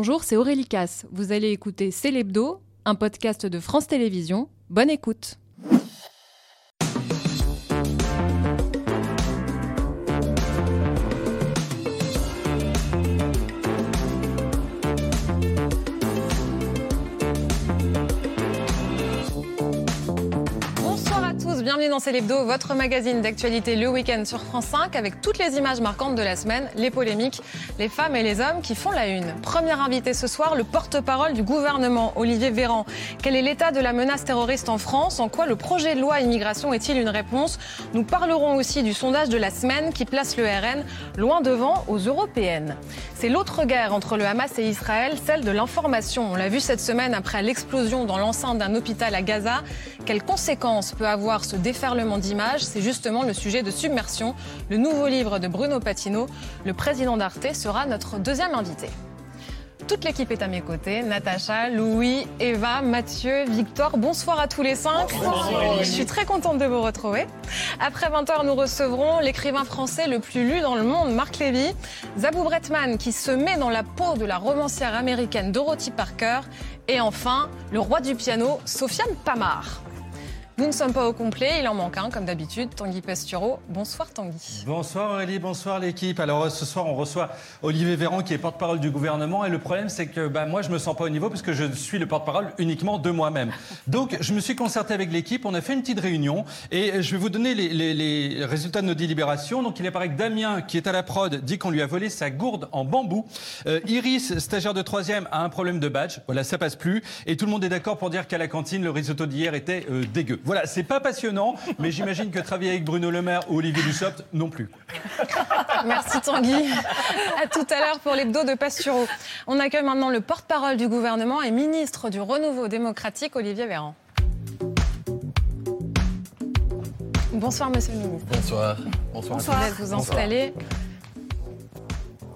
Bonjour, c'est Aurélie Casse. Vous allez écouter C'est l'hebdo, un podcast de France Télévisions. Bonne écoute. Bienvenue dans C'est l'hebdo, votre magazine d'actualité le week-end sur France 5 avec toutes les images marquantes de la semaine, les polémiques, les femmes et les hommes qui font la une. Premier invité ce soir, le porte-parole du gouvernement, Olivier Véran. Quel est l'état de la menace terroriste en France? En quoi le projet de loi immigration est-il une réponse? Nous parlerons aussi du sondage de la semaine qui place le RN loin devant aux européennes. C'est l'autre guerre entre le Hamas et Israël, celle de l'information. On l'a vu cette semaine après l'explosion dans l'enceinte d'un hôpital à Gaza. Quelles conséquences peut avoir ce déferlement d'images C'est justement le sujet de Submersion, le nouveau livre de Bruno Patino. Le président d'Arte sera notre deuxième invité. Toute l'équipe est à mes côtés. Natacha, Louis, Eva, Mathieu, Victor. Bonsoir à tous les cinq. Je suis très contente de vous retrouver. Après 20h, nous recevrons l'écrivain français le plus lu dans le monde, Marc Lévy. Zabou Bretman, qui se met dans la peau de la romancière américaine Dorothy Parker. Et enfin, le roi du piano, Sofiane Pamar. Nous ne sommes pas au complet, il en manque un, comme d'habitude, Tanguy Pastureau. Bonsoir Tanguy. Bonsoir Aurélie, bonsoir l'équipe. Alors ce soir, on reçoit Olivier Véran qui est porte-parole du gouvernement. Et le problème, c'est que bah, moi, je me sens pas au niveau parce que je suis le porte-parole uniquement de moi-même. Donc je me suis concerté avec l'équipe, on a fait une petite réunion et je vais vous donner les, résultats de nos délibérations. Donc il apparaît que Damien, qui est à la prod, dit qu'on lui a volé sa gourde en bambou. Euh, Iris, stagiaire de troisième, a un problème de badge. Voilà, ça passe plus. Et tout le monde est d'accord pour dire qu'à la cantine, le risotto d'hier était euh, dégueu. Voilà, c'est pas passionnant, mais j'imagine que travailler avec Bruno Le Maire ou Olivier Dussopt non plus. Merci Tanguy. À tout à l'heure pour l'hebdo de Pastureau. On accueille maintenant le porte-parole du gouvernement et ministre du Renouveau démocratique, Olivier Véran. Bonsoir Monsieur le ministre. Bonsoir. Bonsoir. Je vous vous installer.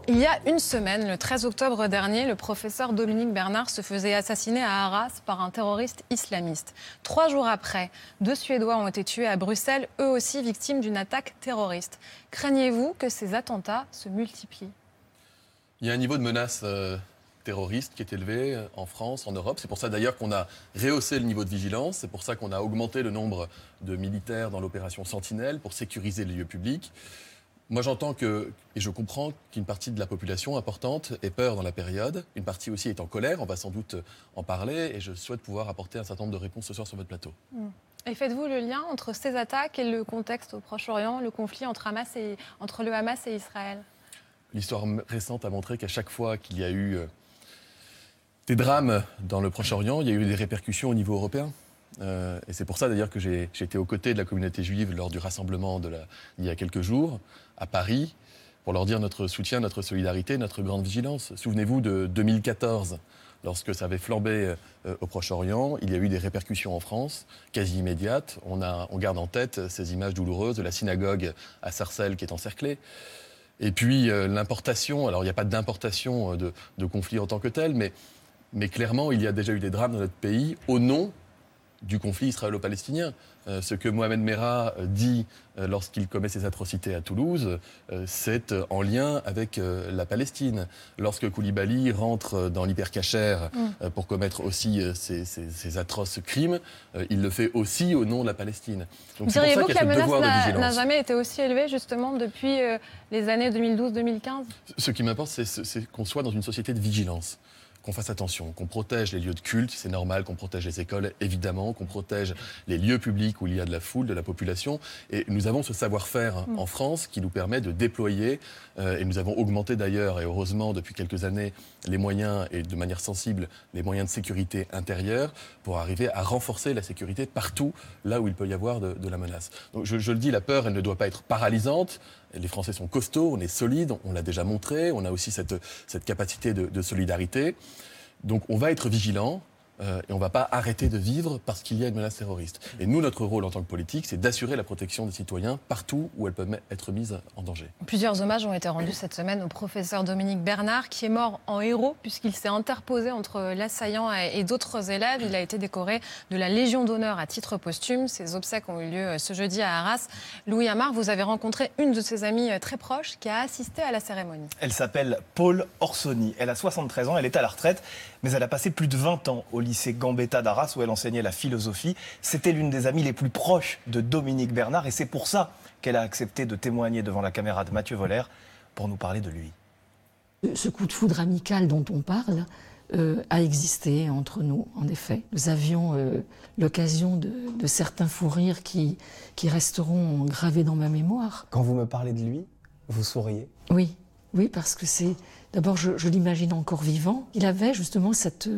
Il y a une semaine, le 13 octobre dernier, le professeur Dominique Bernard se faisait assassiner à Arras par un terroriste islamiste. Trois jours après, deux Suédois ont été tués à Bruxelles, eux aussi victimes d'une attaque terroriste. Craignez-vous que ces attentats se multiplient? Il y a un niveau de menace euh, terroriste qui est élevé euh, en France, en Europe. C'est pour ça d'ailleurs qu'on a rehaussé le niveau de vigilance. C'est pour ça qu'on a augmenté le nombre de militaires dans l'opération Sentinelle pour sécuriser les lieux publics. Moi, j'entends que, et je comprends qu'une partie de la population importante ait peur dans la période. Une partie aussi est en colère. On va sans doute en parler. Et je souhaite pouvoir apporter un certain nombre de réponses ce soir sur votre plateau. Et faites-vous le lien entre ces attaques et le contexte au Proche-Orient, le conflit entre, Hamas et, entre le Hamas et Israël? L'histoire récente a montré qu'à chaque fois qu'il y a eu euh, des drames dans le Proche-Orient, il y a eu des répercussions au niveau européen. Euh, et c'est pour ça d'ailleurs que j'ai j'ai été aux côtés de la communauté juive lors du rassemblement de la- il y a quelques jours à Paris pour leur dire notre soutien, notre solidarité, notre grande vigilance. Souvenez-vous de 2014, lorsque ça avait flambé euh, au Proche-Orient, il y a eu des répercussions en France, quasi immédiates. On, a, on garde en tête ces images douloureuses de la synagogue à Sarcelles qui est encerclée. Et puis euh, l'importation, alors il n'y a pas d'importation euh, de, de conflits en tant que tel, mais, mais clairement il y a déjà eu des drames dans notre pays au nom du conflit israélo-palestinien. Euh, ce que Mohamed Merah euh, dit euh, lorsqu'il commet ses atrocités à Toulouse, euh, c'est en lien avec la Palestine. Lorsque Koulibaly rentre dans l'hypercachère euh, pour commettre aussi ces atroces crimes, il le fait aussi au nom de la Palestine. Donc Diriez-vous que la ce menace n'a jamais été aussi élevée justement depuis les années 2012-2015 Ce qui m'importe, c'est qu'on soit dans une société de vigilance, qu'on fasse attention, qu'on protège les lieux de culte, c'est normal, qu'on protège les écoles, évidemment, qu'on protège les lieux publics où il y a de la foule, de la population. Et nous avons ce savoir-faire en France qui nous permet de déployer, euh, et nous avons augmenté d'ailleurs, et heureusement depuis quelques années, les moyens, et de manière sensible, les moyens de sécurité intérieure pour arriver à renforcer la sécurité partout là où il peut y avoir de, de la menace. Donc je, je le dis, la peur, elle ne doit pas être paralysante. Les Français sont costauds, on est solides, on l'a déjà montré, on a aussi cette, cette capacité de, de solidarité. Donc on va être vigilant. Euh, et on ne va pas arrêter de vivre parce qu'il y a une menace terroriste. Et nous, notre rôle en tant que politique, c'est d'assurer la protection des citoyens partout où elles peuvent être mises en danger. Plusieurs hommages ont été rendus cette semaine au professeur Dominique Bernard, qui est mort en héros puisqu'il s'est interposé entre l'assaillant et d'autres élèves. Il a été décoré de la Légion d'honneur à titre posthume. Ses obsèques ont eu lieu ce jeudi à Arras. Louis Amar, vous avez rencontré une de ses amies très proches qui a assisté à la cérémonie. Elle s'appelle Paul Orsoni. Elle a 73 ans, elle est à la retraite, mais elle a passé plus de 20 ans au lycée Gambetta d'Arras où elle enseignait la philosophie. C'était l'une des amies les plus proches de Dominique Bernard et c'est pour ça qu'elle a accepté de témoigner devant la caméra de Mathieu Voller pour nous parler de lui. Ce coup de foudre amical dont on parle euh, a existé entre nous, en effet. Nous avions euh, l'occasion de, certains fous rires qui, qui resteront gravés dans ma mémoire. Quand vous me parlez de lui, vous souriez? Oui, oui, parce que c'est. D'abord, je, je l'imagine encore vivant. Il avait justement cette,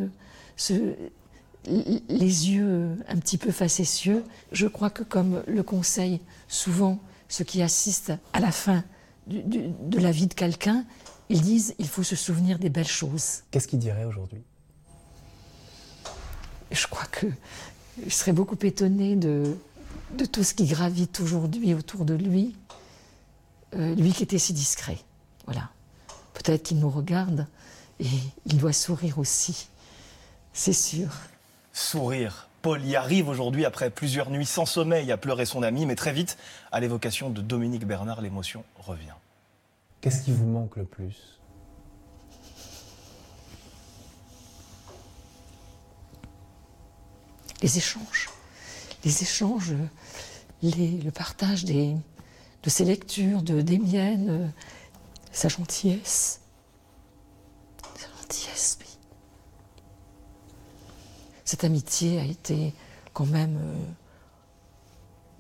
les yeux un petit peu facétieux. Je crois que comme le conseil souvent ceux qui assistent à la fin de la vie de quelqu'un, ils disent il faut se souvenir des belles choses. Qu'est-ce qu'il dirait aujourd'hui? Je crois que je serais beaucoup étonnée de, de tout ce qui gravite aujourd'hui autour de lui. Euh, lui qui était si discret. Voilà. Peut-être qu'il nous regarde et il doit sourire aussi. C'est sûr. Sourire. Paul y arrive aujourd'hui après plusieurs nuits sans sommeil à pleurer son ami, mais très vite, à l'évocation de Dominique Bernard, l'émotion revient. Qu'est-ce qui vous manque le plus? Les échanges. Les échanges, le partage des, de ses lectures, de, des miennes, sa gentillesse. Sa gentillesse, cette amitié a été quand même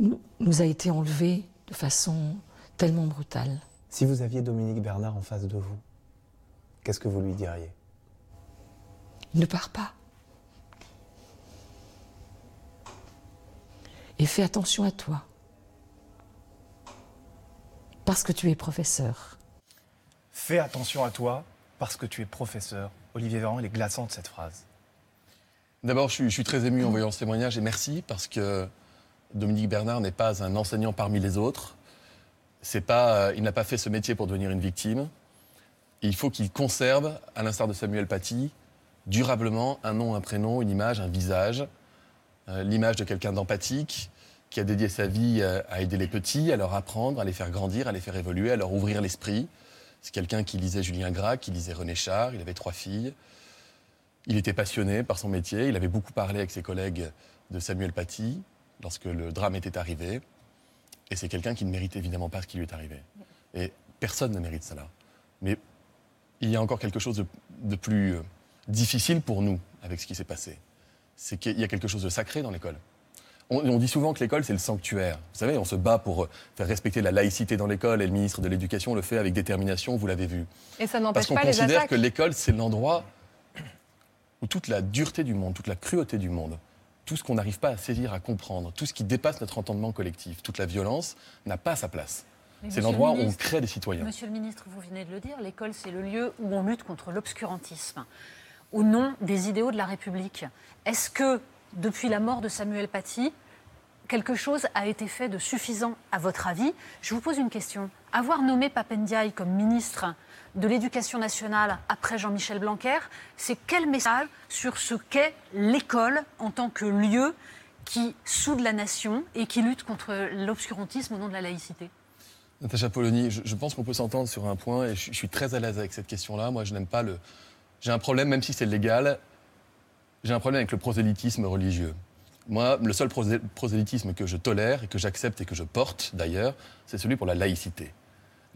euh, nous a été enlevée de façon tellement brutale. Si vous aviez Dominique Bernard en face de vous, qu'est-ce que vous lui diriez? Ne pars pas. Et fais attention à toi. Parce que tu es professeur. Fais attention à toi parce que tu es professeur. Olivier Véran, il est glaçant de cette phrase. D'abord, je, suis très ému en voyant ce témoignage et merci parce que Dominique Bernard n'est pas un enseignant parmi les autres. C'est euh, il n'a pas fait ce métier pour devenir une victime. il faut qu'il conserve, à l'instar de Samuel Paty, durablement un nom, un prénom, une image, un visage. Euh, l'image de quelqu'un d'empathique qui a dédié sa vie euh, à aider les petits, à leur apprendre, à les faire grandir, à les faire évoluer, à leur ouvrir l'esprit. C'est quelqu'un qui lisait Julien Gracq, qui lisait René Char, il avait trois filles. Il était passionné par son métier. Il avait beaucoup parlé avec ses collègues de Samuel Paty lorsque le drame était arrivé. Et c'est quelqu'un qui ne mérite évidemment pas ce qui lui est arrivé. Et personne ne mérite cela. Mais il y a encore quelque chose de, plus euh, difficile pour nous avec ce qui s'est passé. C'est qu'il y a quelque chose de sacré dans l'école. On, dit souvent que l'école, c'est le sanctuaire. Vous savez, on se bat pour euh, faire respecter la laïcité dans l'école et le ministre de l'Éducation le fait avec détermination, vous l'avez vu. Et ça n'empêche pas les Parce qu'on considère que l'école, c'est l'endroit où toute la dureté du monde, toute la cruauté du monde, tout ce qu'on n'arrive pas à saisir, à comprendre, tout ce qui dépasse notre entendement collectif, toute la violence, n'a pas sa place. C'est l'endroit où on crée des citoyens. Monsieur le ministre, vous venez de le dire, l'école, c'est le lieu où on lutte contre l'obscurantisme, au nom des idéaux de la République. Est-ce que, depuis la mort de Samuel Paty, quelque chose a été fait de suffisant à votre avis? Je vous pose une question. Avoir nommé Papendiaï comme ministre de l'Éducation nationale après Jean-Michel Blanquer, c'est quel message sur ce qu'est l'école en tant que lieu qui soude la nation et qui lutte contre l'obscurantisme au nom de la laïcité? Natacha Polony, je, pense qu'on peut s'entendre sur un point et je, suis très à l'aise avec cette question-là. Moi, je n'aime pas le. J'ai un problème, même si c'est légal, j'ai un problème avec le prosélytisme religieux. Moi, le seul prosélytisme que je tolère et que j'accepte et que je porte d'ailleurs, c'est celui pour la laïcité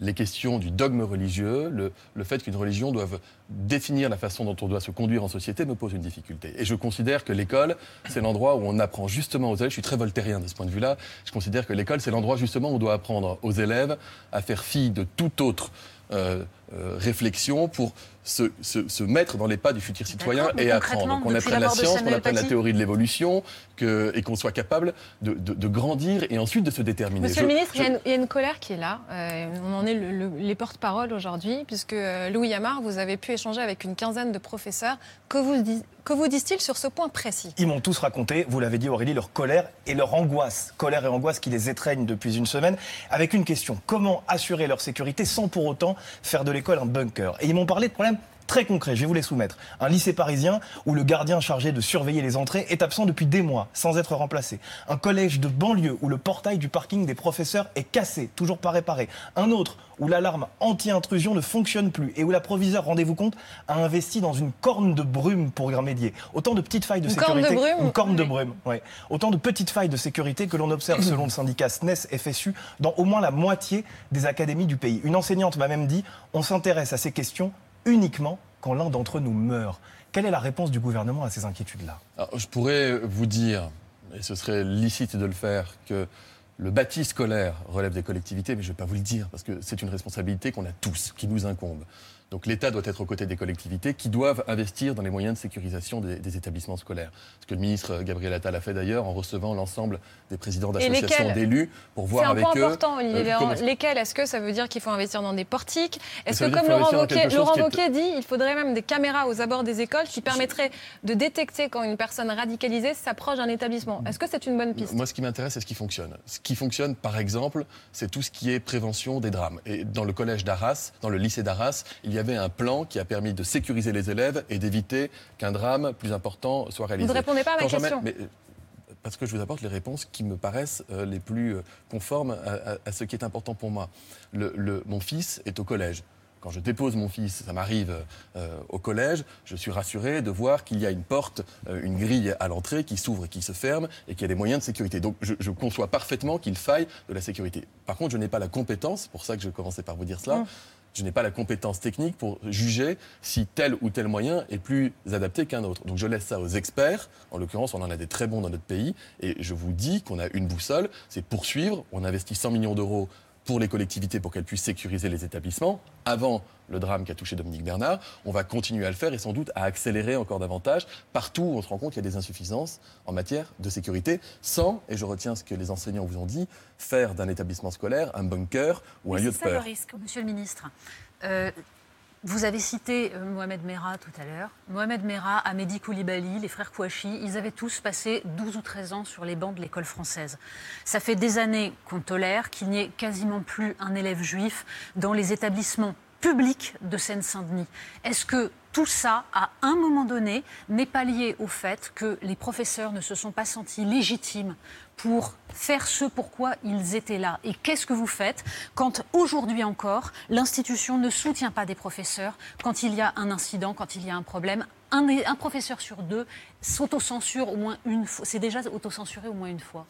les questions du dogme religieux, le, fait qu'une religion doive définir la façon dont on doit se conduire en société me pose une difficulté. Et je considère que l'école, c'est l'endroit où on apprend justement aux élèves, je suis très voltairien de ce point de vue-là, je considère que l'école, c'est l'endroit justement où on doit apprendre aux élèves à faire fi de tout autre euh, euh, réflexion pour se, se- se mettre dans les pas du futur citoyen et apprendre. concrètement, Qu'on apprenne la science, qu'on apprenne la théorie de l'évolution que- et qu'on soit capable de, de- de grandir et ensuite de se déterminer. Monsieur Je- le ministre, je- il, y a une, il y a une colère qui est là. Euh, on en est le- le- les porte-parole aujourd'hui, puisque euh, Louis Amar, vous avez pu échanger avec une quinzaine de professeurs. Que vous, dis- que vous disent-ils sur ce point précis? Ils m'ont tous raconté, vous l'avez dit Aurélie, leur colère et leur angoisse. Colère et angoisse qui les étreignent depuis une semaine, avec une question comment assurer leur sécurité sans pour autant faire de l'école un bunker. Et ils m'ont parlé de problèmes très concrets, je vais vous les soumettre. Un lycée parisien où le gardien chargé de surveiller les entrées est absent depuis des mois, sans être remplacé. Un collège de banlieue où le portail du parking des professeurs est cassé, toujours pas réparé. Un autre où l'alarme anti-intrusion ne fonctionne plus et où la proviseure, rendez-vous compte, a investi dans une corne de brume pour y remédier. Autant de petites failles de Une corne sécurité. de brume Une corne de Oui. brume, ouais. Autant de petites failles de sécurité que l'on observe selon le syndicat SNES FSU dans au moins la moitié des académies du pays. Une enseignante m'a même dit on s'intéresse à ces questions uniquement quand l'un d'entre eux nous meurt. Quelle est la réponse du gouvernement à ces inquiétudes-là je pourrais vous dire, et ce serait licite de le faire, que le bâti scolaire relève des collectivités, mais je ne vais pas vous le dire, parce que c'est une responsabilité qu'on a tous, qui nous incombe. Donc l'État doit être aux côtés des collectivités qui doivent investir dans les moyens de sécurisation des, des établissements scolaires. Ce que le ministre Gabriel Attal a fait d'ailleurs en recevant l'ensemble des présidents d'associations d'élus pour C'est voir un avec point eux. important, Olivier euh, comment- Lesquels Est-ce que ça veut dire qu'il faut investir dans des portiques? Est-ce que, comme Laurent Wauquiez, est- dit, il faudrait même des caméras aux abords des écoles qui permettraient de détecter quand une personne radicalisée s'approche d'un établissement Est-ce que c'est une bonne piste? Moi, ce qui m'intéresse, c'est ce qui fonctionne. Ce qui fonctionne, par exemple, c'est tout ce qui est prévention des drames. Et dans le collège d'Arras, dans le lycée d'Arras, il y avait un plan qui a permis de sécuriser les élèves et d'éviter qu'un drame plus important soit réalisé. Vous ne répondez pas à ma Quand question. mais, euh, parce que je vous apporte les réponses qui me paraissent euh, les plus euh, conformes à, à- à ce qui est important pour moi. Le- le- mon fils est au collège. Quand je dépose mon fils, ça m'arrive euh, au collège, je suis rassuré de voir qu'il y a une porte, euh, une grille à l'entrée qui s'ouvre et qui se ferme et qu'il y a des moyens de sécurité. Donc je, je conçois parfaitement qu'il faille de la sécurité. Par contre, je n'ai pas la compétence, c'est pour ça que je commençais par vous dire cela, Mm. Je n'ai pas la compétence technique pour juger si tel ou tel moyen est plus adapté qu'un autre. Donc je laisse ça aux experts. En l'occurrence, on en a des très bons dans notre pays. Et je vous dis qu'on a une boussole, c'est poursuivre. On investit 100 millions d'euros pour les collectivités pour qu'elles puissent sécuriser les établissements avant le drame qui a touché Dominique Bernard. On va continuer à le faire et sans doute à accélérer encore davantage. Partout où on se rend compte qu'il y a des insuffisances en matière de sécurité, sans, et je retiens ce que les enseignants vous ont dit, faire d'un établissement scolaire un bunker ou un lieu de c'est ça le risque, monsieur le ministre. Euh, vous avez cité euh, Mohamed Merah tout à l'heure. Mohamed Merah, Amédi Koulibaly, les frères Kouachi, ils avaient tous passé 12 ou 13 ans sur les bancs de l'école française. Ça fait des années qu'on tolère qu'il n'y ait quasiment plus un élève juif dans les établissements publics de Seine-Saint-Denis. Est-ce que tout ça, à un moment donné, n'est pas lié au fait que les professeurs ne se sont pas sentis légitimes pour faire ce pourquoi ils étaient là? Et qu'est-ce que vous faites quand aujourd'hui encore, l'institution ne soutient pas des professeurs quand il y a un incident, quand il y a un problème? Un, un professeur sur deux s'autocensure au moins une fois, c'est déjà autocensuré au moins une fois.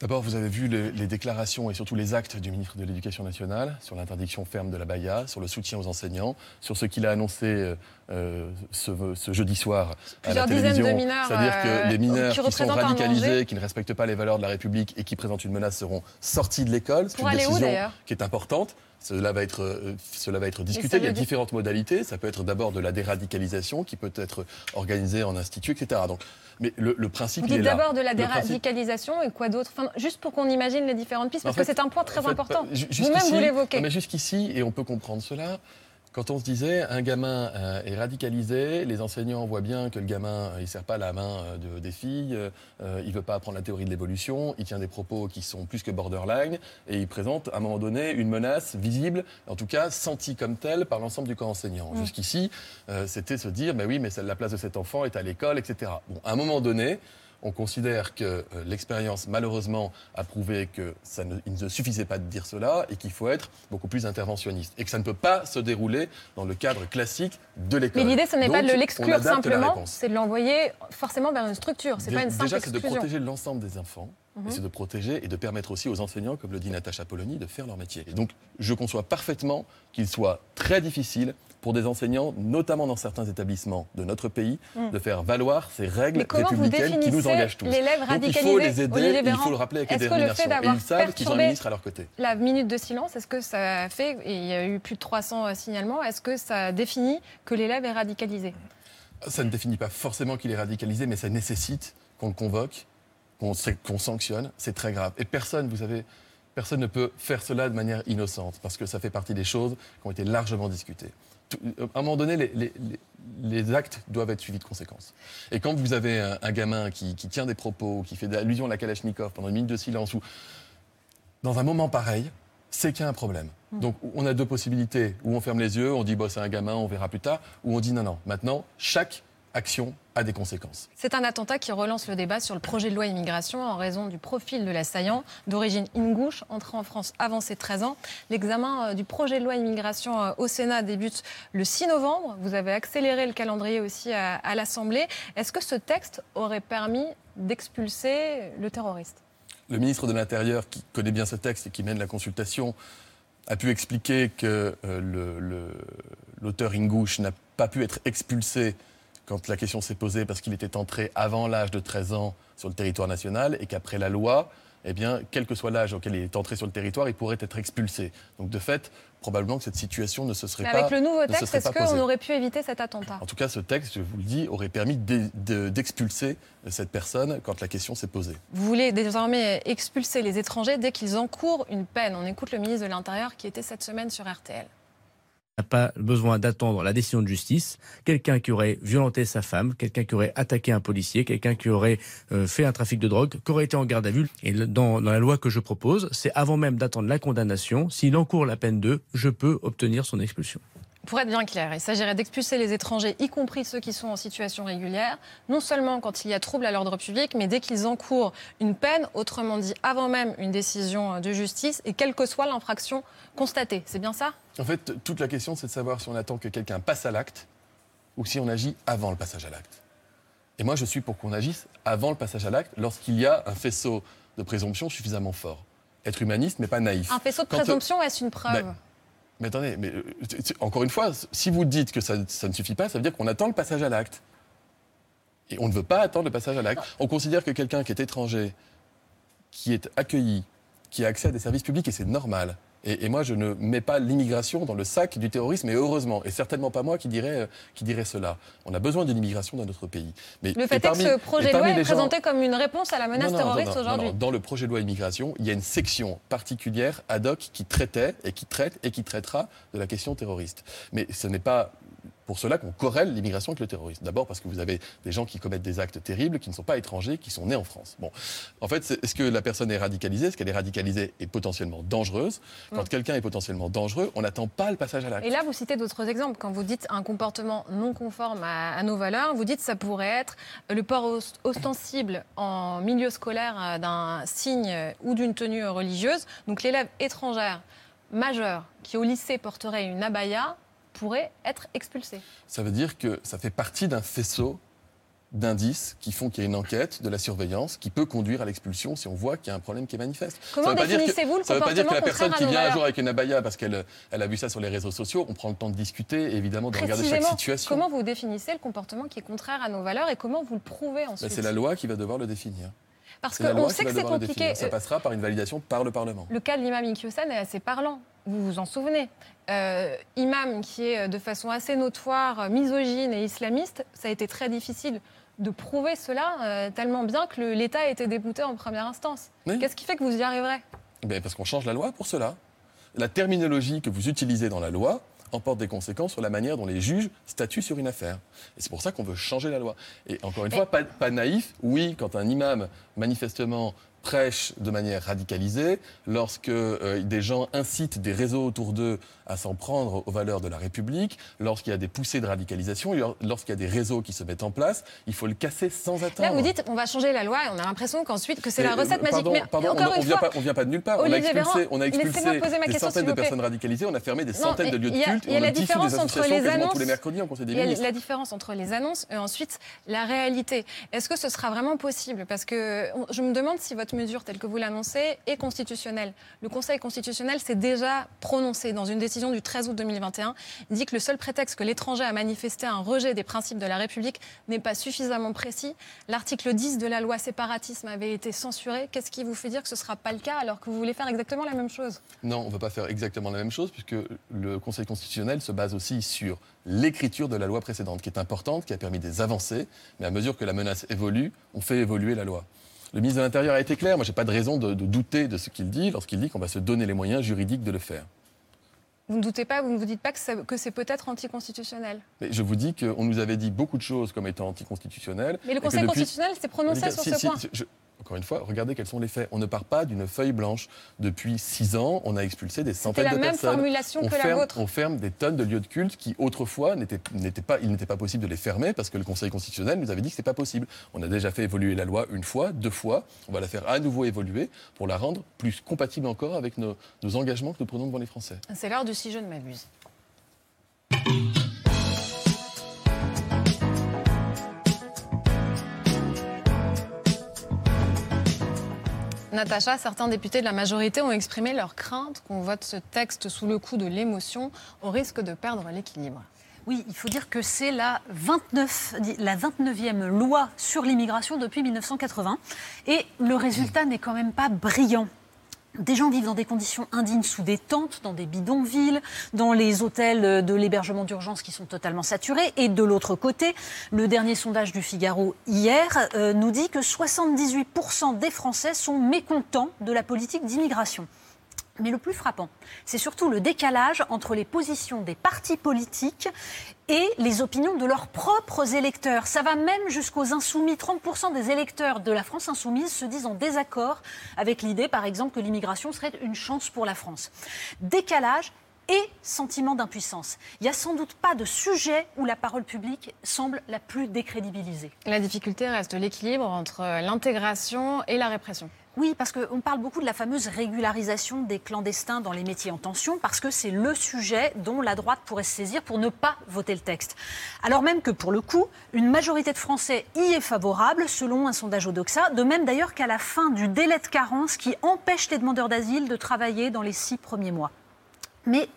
D'abord, vous avez vu les, les déclarations et surtout les actes du ministre de l'Éducation nationale sur l'interdiction ferme de la baya, sur le soutien aux enseignants, sur ce qu'il a annoncé euh, euh, ce, ce jeudi soir à la télévision. C'est-à-dire euh, que les mineurs qui qui, sont radicalisés, qui ne respectent pas les valeurs de la République et qui présentent une menace seront sortis de l'école. C'est une où, décision qui est importante. Cela va être, euh, cela va être discuté. Il y a différentes modalités. Ça peut être d'abord de la déradicalisation qui peut être organisée en institut, etc. Donc, mais le, le principe, Vous dites d'abord de la principe- déradicalisation et quoi d'autre? Enfin, Juste pour qu'on imagine les différentes pistes, En parce fait, que c'est un point très en fait, important. Vous-même, jusqu'ici- vous l'évoquez. non, Mais jusqu'ici, et on peut comprendre cela, quand on se disait un gamin euh, est radicalisé, les enseignants voient bien que le gamin, euh, il ne serre pas la main euh, de- des filles, il ne veut pas apprendre la théorie de l'évolution, il tient des propos qui sont plus que borderline, et il présente à un moment donné une menace visible, en tout cas sentie comme telle par l'ensemble du corps enseignant. Mm. Jusqu'ici, c'était se dire, mais oui, mais la place de cet enfant est à l'école, etc. Bon, à un moment donné, on considère que euh, l'expérience, malheureusement, a prouvé que ça ne, il ne suffisait pas de dire cela et qu'il faut être beaucoup plus interventionniste. Et que ça ne peut pas se dérouler dans le cadre classique de l'école. Mais l'idée, ce n'est pas de l'exclure simplement, c'est de l'envoyer forcément vers une structure. C'est pas une simple Déjà, c'est de protéger l'ensemble des enfants Et c'est de protéger et de permettre aussi aux enseignants, comme le dit Natacha Polony, de faire leur métier. Et donc, je conçois parfaitement qu'il soit très difficile pour des enseignants, notamment dans certains établissements de notre pays, de faire valoir ces règles républicaines qui nous engagent tous. l'élève Donc, il radicalisé faut les aider, il faut le rappeler avec détermination. Et ils savent qu'ils ont un ministre à leur côté. La minute de silence, est-ce que ça fait, et il y a eu plus de 300 signalements, est-ce que ça définit que l'élève est radicalisé? Ça ne définit pas forcément qu'il est radicalisé, mais ça nécessite qu'on le convoque, qu'on qu'on sanctionne. C'est très grave. Et personne, vous savez, personne ne peut faire cela de manière innocente, parce que ça fait partie des choses qui ont été largement discutées. À un moment donné, les, les- les- les actes doivent être suivis de conséquences. Et quand vous avez un, un gamin qui, qui tient des propos, qui fait allusion à la Kalachnikov pendant une minute de silence, ou dans un moment pareil, c'est qu'il y a un problème. Donc on a deux possibilités. Ou on ferme les yeux, on dit bah, c'est un gamin, on verra plus tard. Ou on dit non, non. Maintenant, chaque action a des conséquences. C'est un attentat qui relance le débat sur le projet de loi immigration en raison du profil de l'assaillant, d'origine ingouche, entré en France avant ses 13 ans. L'examen euh, du projet de loi immigration euh, au Sénat débute le 6 novembre. Vous avez accéléré le calendrier aussi à, à l'Assemblée. Est-ce que ce texte aurait permis d'expulser le terroriste? Le ministre de l'Intérieur, qui connaît bien ce texte et qui mène la consultation, a pu expliquer que euh, l'auteur Ingouche n'a pas pu être expulsé quand la question s'est posée parce qu'il était entré avant l'âge de 13 ans sur le territoire national et qu'après la loi, eh bien, quel que soit l'âge auquel il est entré sur le territoire, il pourrait être expulsé. Donc de fait, probablement que cette situation ne se serait Mais pas Avec le nouveau se texte, est-ce qu'on aurait pu éviter cet attentat? En tout cas, ce texte, je vous le dis, aurait permis d'e- de- d'expulser cette personne quand la question s'est posée. Vous voulez désormais expulser les étrangers dès qu'ils encourent une peine. On écoute le ministre de l'Intérieur qui était cette semaine sur RTL. N'a pas besoin d'attendre la décision de justice. Quelqu'un qui aurait violenté sa femme, quelqu'un qui aurait attaqué un policier, quelqu'un qui aurait euh, fait un trafic de drogue, qui aurait été en garde à vue. Et dans la loi que je propose, c'est avant même d'attendre la condamnation, s'il encourt la peine de, je peux obtenir son expulsion. Pour être bien clair, il s'agirait d'expulser les étrangers, y compris ceux qui sont en situation régulière, non seulement quand il y a trouble à l'ordre public, mais dès qu'ils encourent une peine, autrement dit avant même une décision de justice, et quelle que soit l'infraction constatée. C'est bien ça? En fait, toute la question, c'est de savoir si on attend que quelqu'un passe à l'acte ou si on agit avant le passage à l'acte. Et moi, je suis pour qu'on agisse avant le passage à l'acte lorsqu'il y a un faisceau de présomption suffisamment fort. Être humaniste, mais pas naïf. Un faisceau de euh, présomption, est-ce une preuve? ben, Mais attendez, mais, euh, encore une fois, si vous dites que ça, ça ne suffit pas, ça veut dire qu'on attend le passage à l'acte. Et on ne veut pas attendre le passage à l'acte. On considère que quelqu'un qui est étranger, qui est accueilli, qui a accès à des services publics, et c'est normal. Et, et moi, je ne mets pas l'immigration dans le sac du terrorisme, et heureusement. Et certainement pas moi qui dirais, euh, qui dirais cela. On a besoin de l'immigration dans notre pays. Mais, Le fait parmi- est que ce et projet de loi est gens- présenté comme une réponse à la menace non, non, non, terroriste aujourd'hui. Dans le projet de loi immigration, il y a une section particulière ad hoc qui traitait et qui traite et qui traitera de la question terroriste. Mais ce n'est pas pour cela qu'on corrèle l'immigration avec le terrorisme. D'abord parce que vous avez des gens qui commettent des actes terribles, qui ne sont pas étrangers, qui sont nés en France. Bon, en fait, est-ce que la personne est radicalisée? Est-ce qu'elle est radicalisée et potentiellement dangereuse? Quand quelqu'un est potentiellement dangereux, on n'attend pas le passage à l'acte. Et là, vous citez d'autres exemples. Quand vous dites un comportement non conforme à, à nos valeurs, vous dites que ça pourrait être le port os- ostensible en milieu scolaire euh, d'un signe ou d'une tenue religieuse. Donc l'élève étrangère majeur qui au lycée porterait une abaya pourrait être expulsé. Ça veut dire que ça fait partie d'un faisceau d'indices qui font qu'il y a une enquête, de la surveillance, qui peut conduire à l'expulsion si on voit qu'il y a un problème qui est manifeste. Comment définissez-vous le Ça ne veut pas dire que la comportement personne qui vient un jour avec une abaya parce qu'elle elle a vu ça sur les réseaux sociaux, on prend le temps de discuter et évidemment de regarder chaque situation. comment vous définissez le comportement qui est contraire à nos valeurs et comment vous le prouvez Ben, ensuite c'est la loi qui va devoir le définir. Parce qu'on sait que c'est compliqué. Ça Euh, passera par une validation par le Parlement. Le cas de l'imam Inkyosan est assez parlant. Vous vous en souvenez. Euh, imam qui est euh, de façon assez notoire euh, misogyne et islamiste, ça a été très difficile de prouver cela euh, tellement bien que l'État a été débouté en première instance. Oui. Qu'est-ce qui fait que vous y arriverez? Ben, parce qu'on change la loi pour cela. La terminologie que vous utilisez dans la loi emporte des conséquences sur la manière dont les juges statuent sur une affaire. Et c'est pour ça qu'on veut changer la loi. Et encore une fois, pas, pas naïf, oui, quand un imam manifestement prêche de manière radicalisée, lorsque euh, des gens incitent des réseaux autour d'eux à s'en prendre aux valeurs de la République, lorsqu'il y a des poussées de radicalisation, lorsqu'il y a des réseaux qui se mettent en place, il faut le casser sans attendre. Là, vous dites on va changer la loi et on a l'impression qu'ensuite que c'est la recette euh, magique. Pardon, Mais pardon, encore on, on une vient pas, on vient pas de nulle part. Olivier on a expulsé, Véran, on a laissez-moi expulsé poser ma des centaines de personnes radicalisées, on a fermé des Non, centaines de lieux de culte, il y a on la différence entre les quasiment tous annonces- les mercredis Conseil des Il y a la différence entre les annonces et ensuite la réalité. Est-ce que ce sera vraiment possible? Parce que on- je me demande si votre mesure telle que vous l'annoncez est constitutionnelle. Le Conseil constitutionnel s'est déjà prononcé dans une décision du 13 août 2021. Il dit que le seul prétexte que l'étranger a manifesté un rejet des principes de la République n'est pas suffisamment précis. L'article 10 de la loi séparatisme avait été censuré. Qu'est-ce qui vous fait dire que ce ne sera pas le cas alors que vous voulez faire exactement la même chose? Non, on ne va pas faire exactement la même chose puisque le Conseil constitutionnel se base aussi sur l'écriture de la loi précédente, qui est importante, qui a permis des avancées, mais à mesure que la menace évolue, on fait évoluer la loi. Le ministre de l'Intérieur a été clair, moi j'ai pas de raison de, de douter de ce qu'il dit lorsqu'il dit qu'on va se donner les moyens juridiques de le faire. Vous ne doutez pas, vous ne vous dites pas que, c'est peut-être anticonstitutionnel Mais je vous dis qu'on nous avait dit beaucoup de choses comme étant anticonstitutionnelles. Mais le Conseil depuis- constitutionnel s'est prononcé sur Si, ce si, point. je- encore une fois, regardez quels sont les faits. On ne part pas d'une feuille blanche. Depuis six ans, on a expulsé des centaines la de même personnes. formulation on que la ferme, vôtre. On ferme des tonnes de lieux de culte qui, autrefois, n'étaient n'étaient pas, il n'était pas possible de les fermer parce que le Conseil constitutionnel nous avait dit que ce n'était pas possible. On a déjà fait évoluer la loi une fois, deux fois. On va la faire à nouveau évoluer pour la rendre plus compatible encore avec nos, nos engagements que nous prenons devant les Français. C'est l'heure du si je ne m'abuse. Natacha, certains députés de la majorité ont exprimé leur crainte qu'on vote ce texte sous le coup de l'émotion au risque de perdre l'équilibre. Oui, il faut dire que c'est la, 29, la 29e loi sur l'immigration depuis 1980. Et le résultat n'est quand même pas brillant. Des gens vivent dans des conditions indignes sous des tentes, dans des bidonvilles, dans les hôtels de l'hébergement d'urgence qui sont totalement saturés. Et de l'autre côté, le dernier sondage du Figaro hier euh, nous dit que 78% des Français sont mécontents de la politique d'immigration. Mais le plus frappant, c'est surtout le décalage entre les positions des partis politiques et les opinions de leurs propres électeurs. Ça va même jusqu'aux insoumis. 30% des électeurs de la France insoumise se disent en désaccord avec l'idée, par exemple, que l'immigration serait une chance pour la France. Décalage et sentiment d'impuissance. Il n'y a sans doute pas de sujet où la parole publique semble la plus décrédibilisée. La difficulté reste l'équilibre entre l'intégration et la répression. Oui, parce qu'on parle beaucoup de la fameuse régularisation des clandestins dans les métiers en tension, parce que c'est le sujet dont la droite pourrait se saisir pour ne pas voter le texte. Alors même que pour le coup, une majorité de Français y est favorable, selon un sondage Odoxa, de même d'ailleurs qu'à la fin du délai de carence qui empêche les demandeurs d'asile de travailler dans les six premiers mois. Mais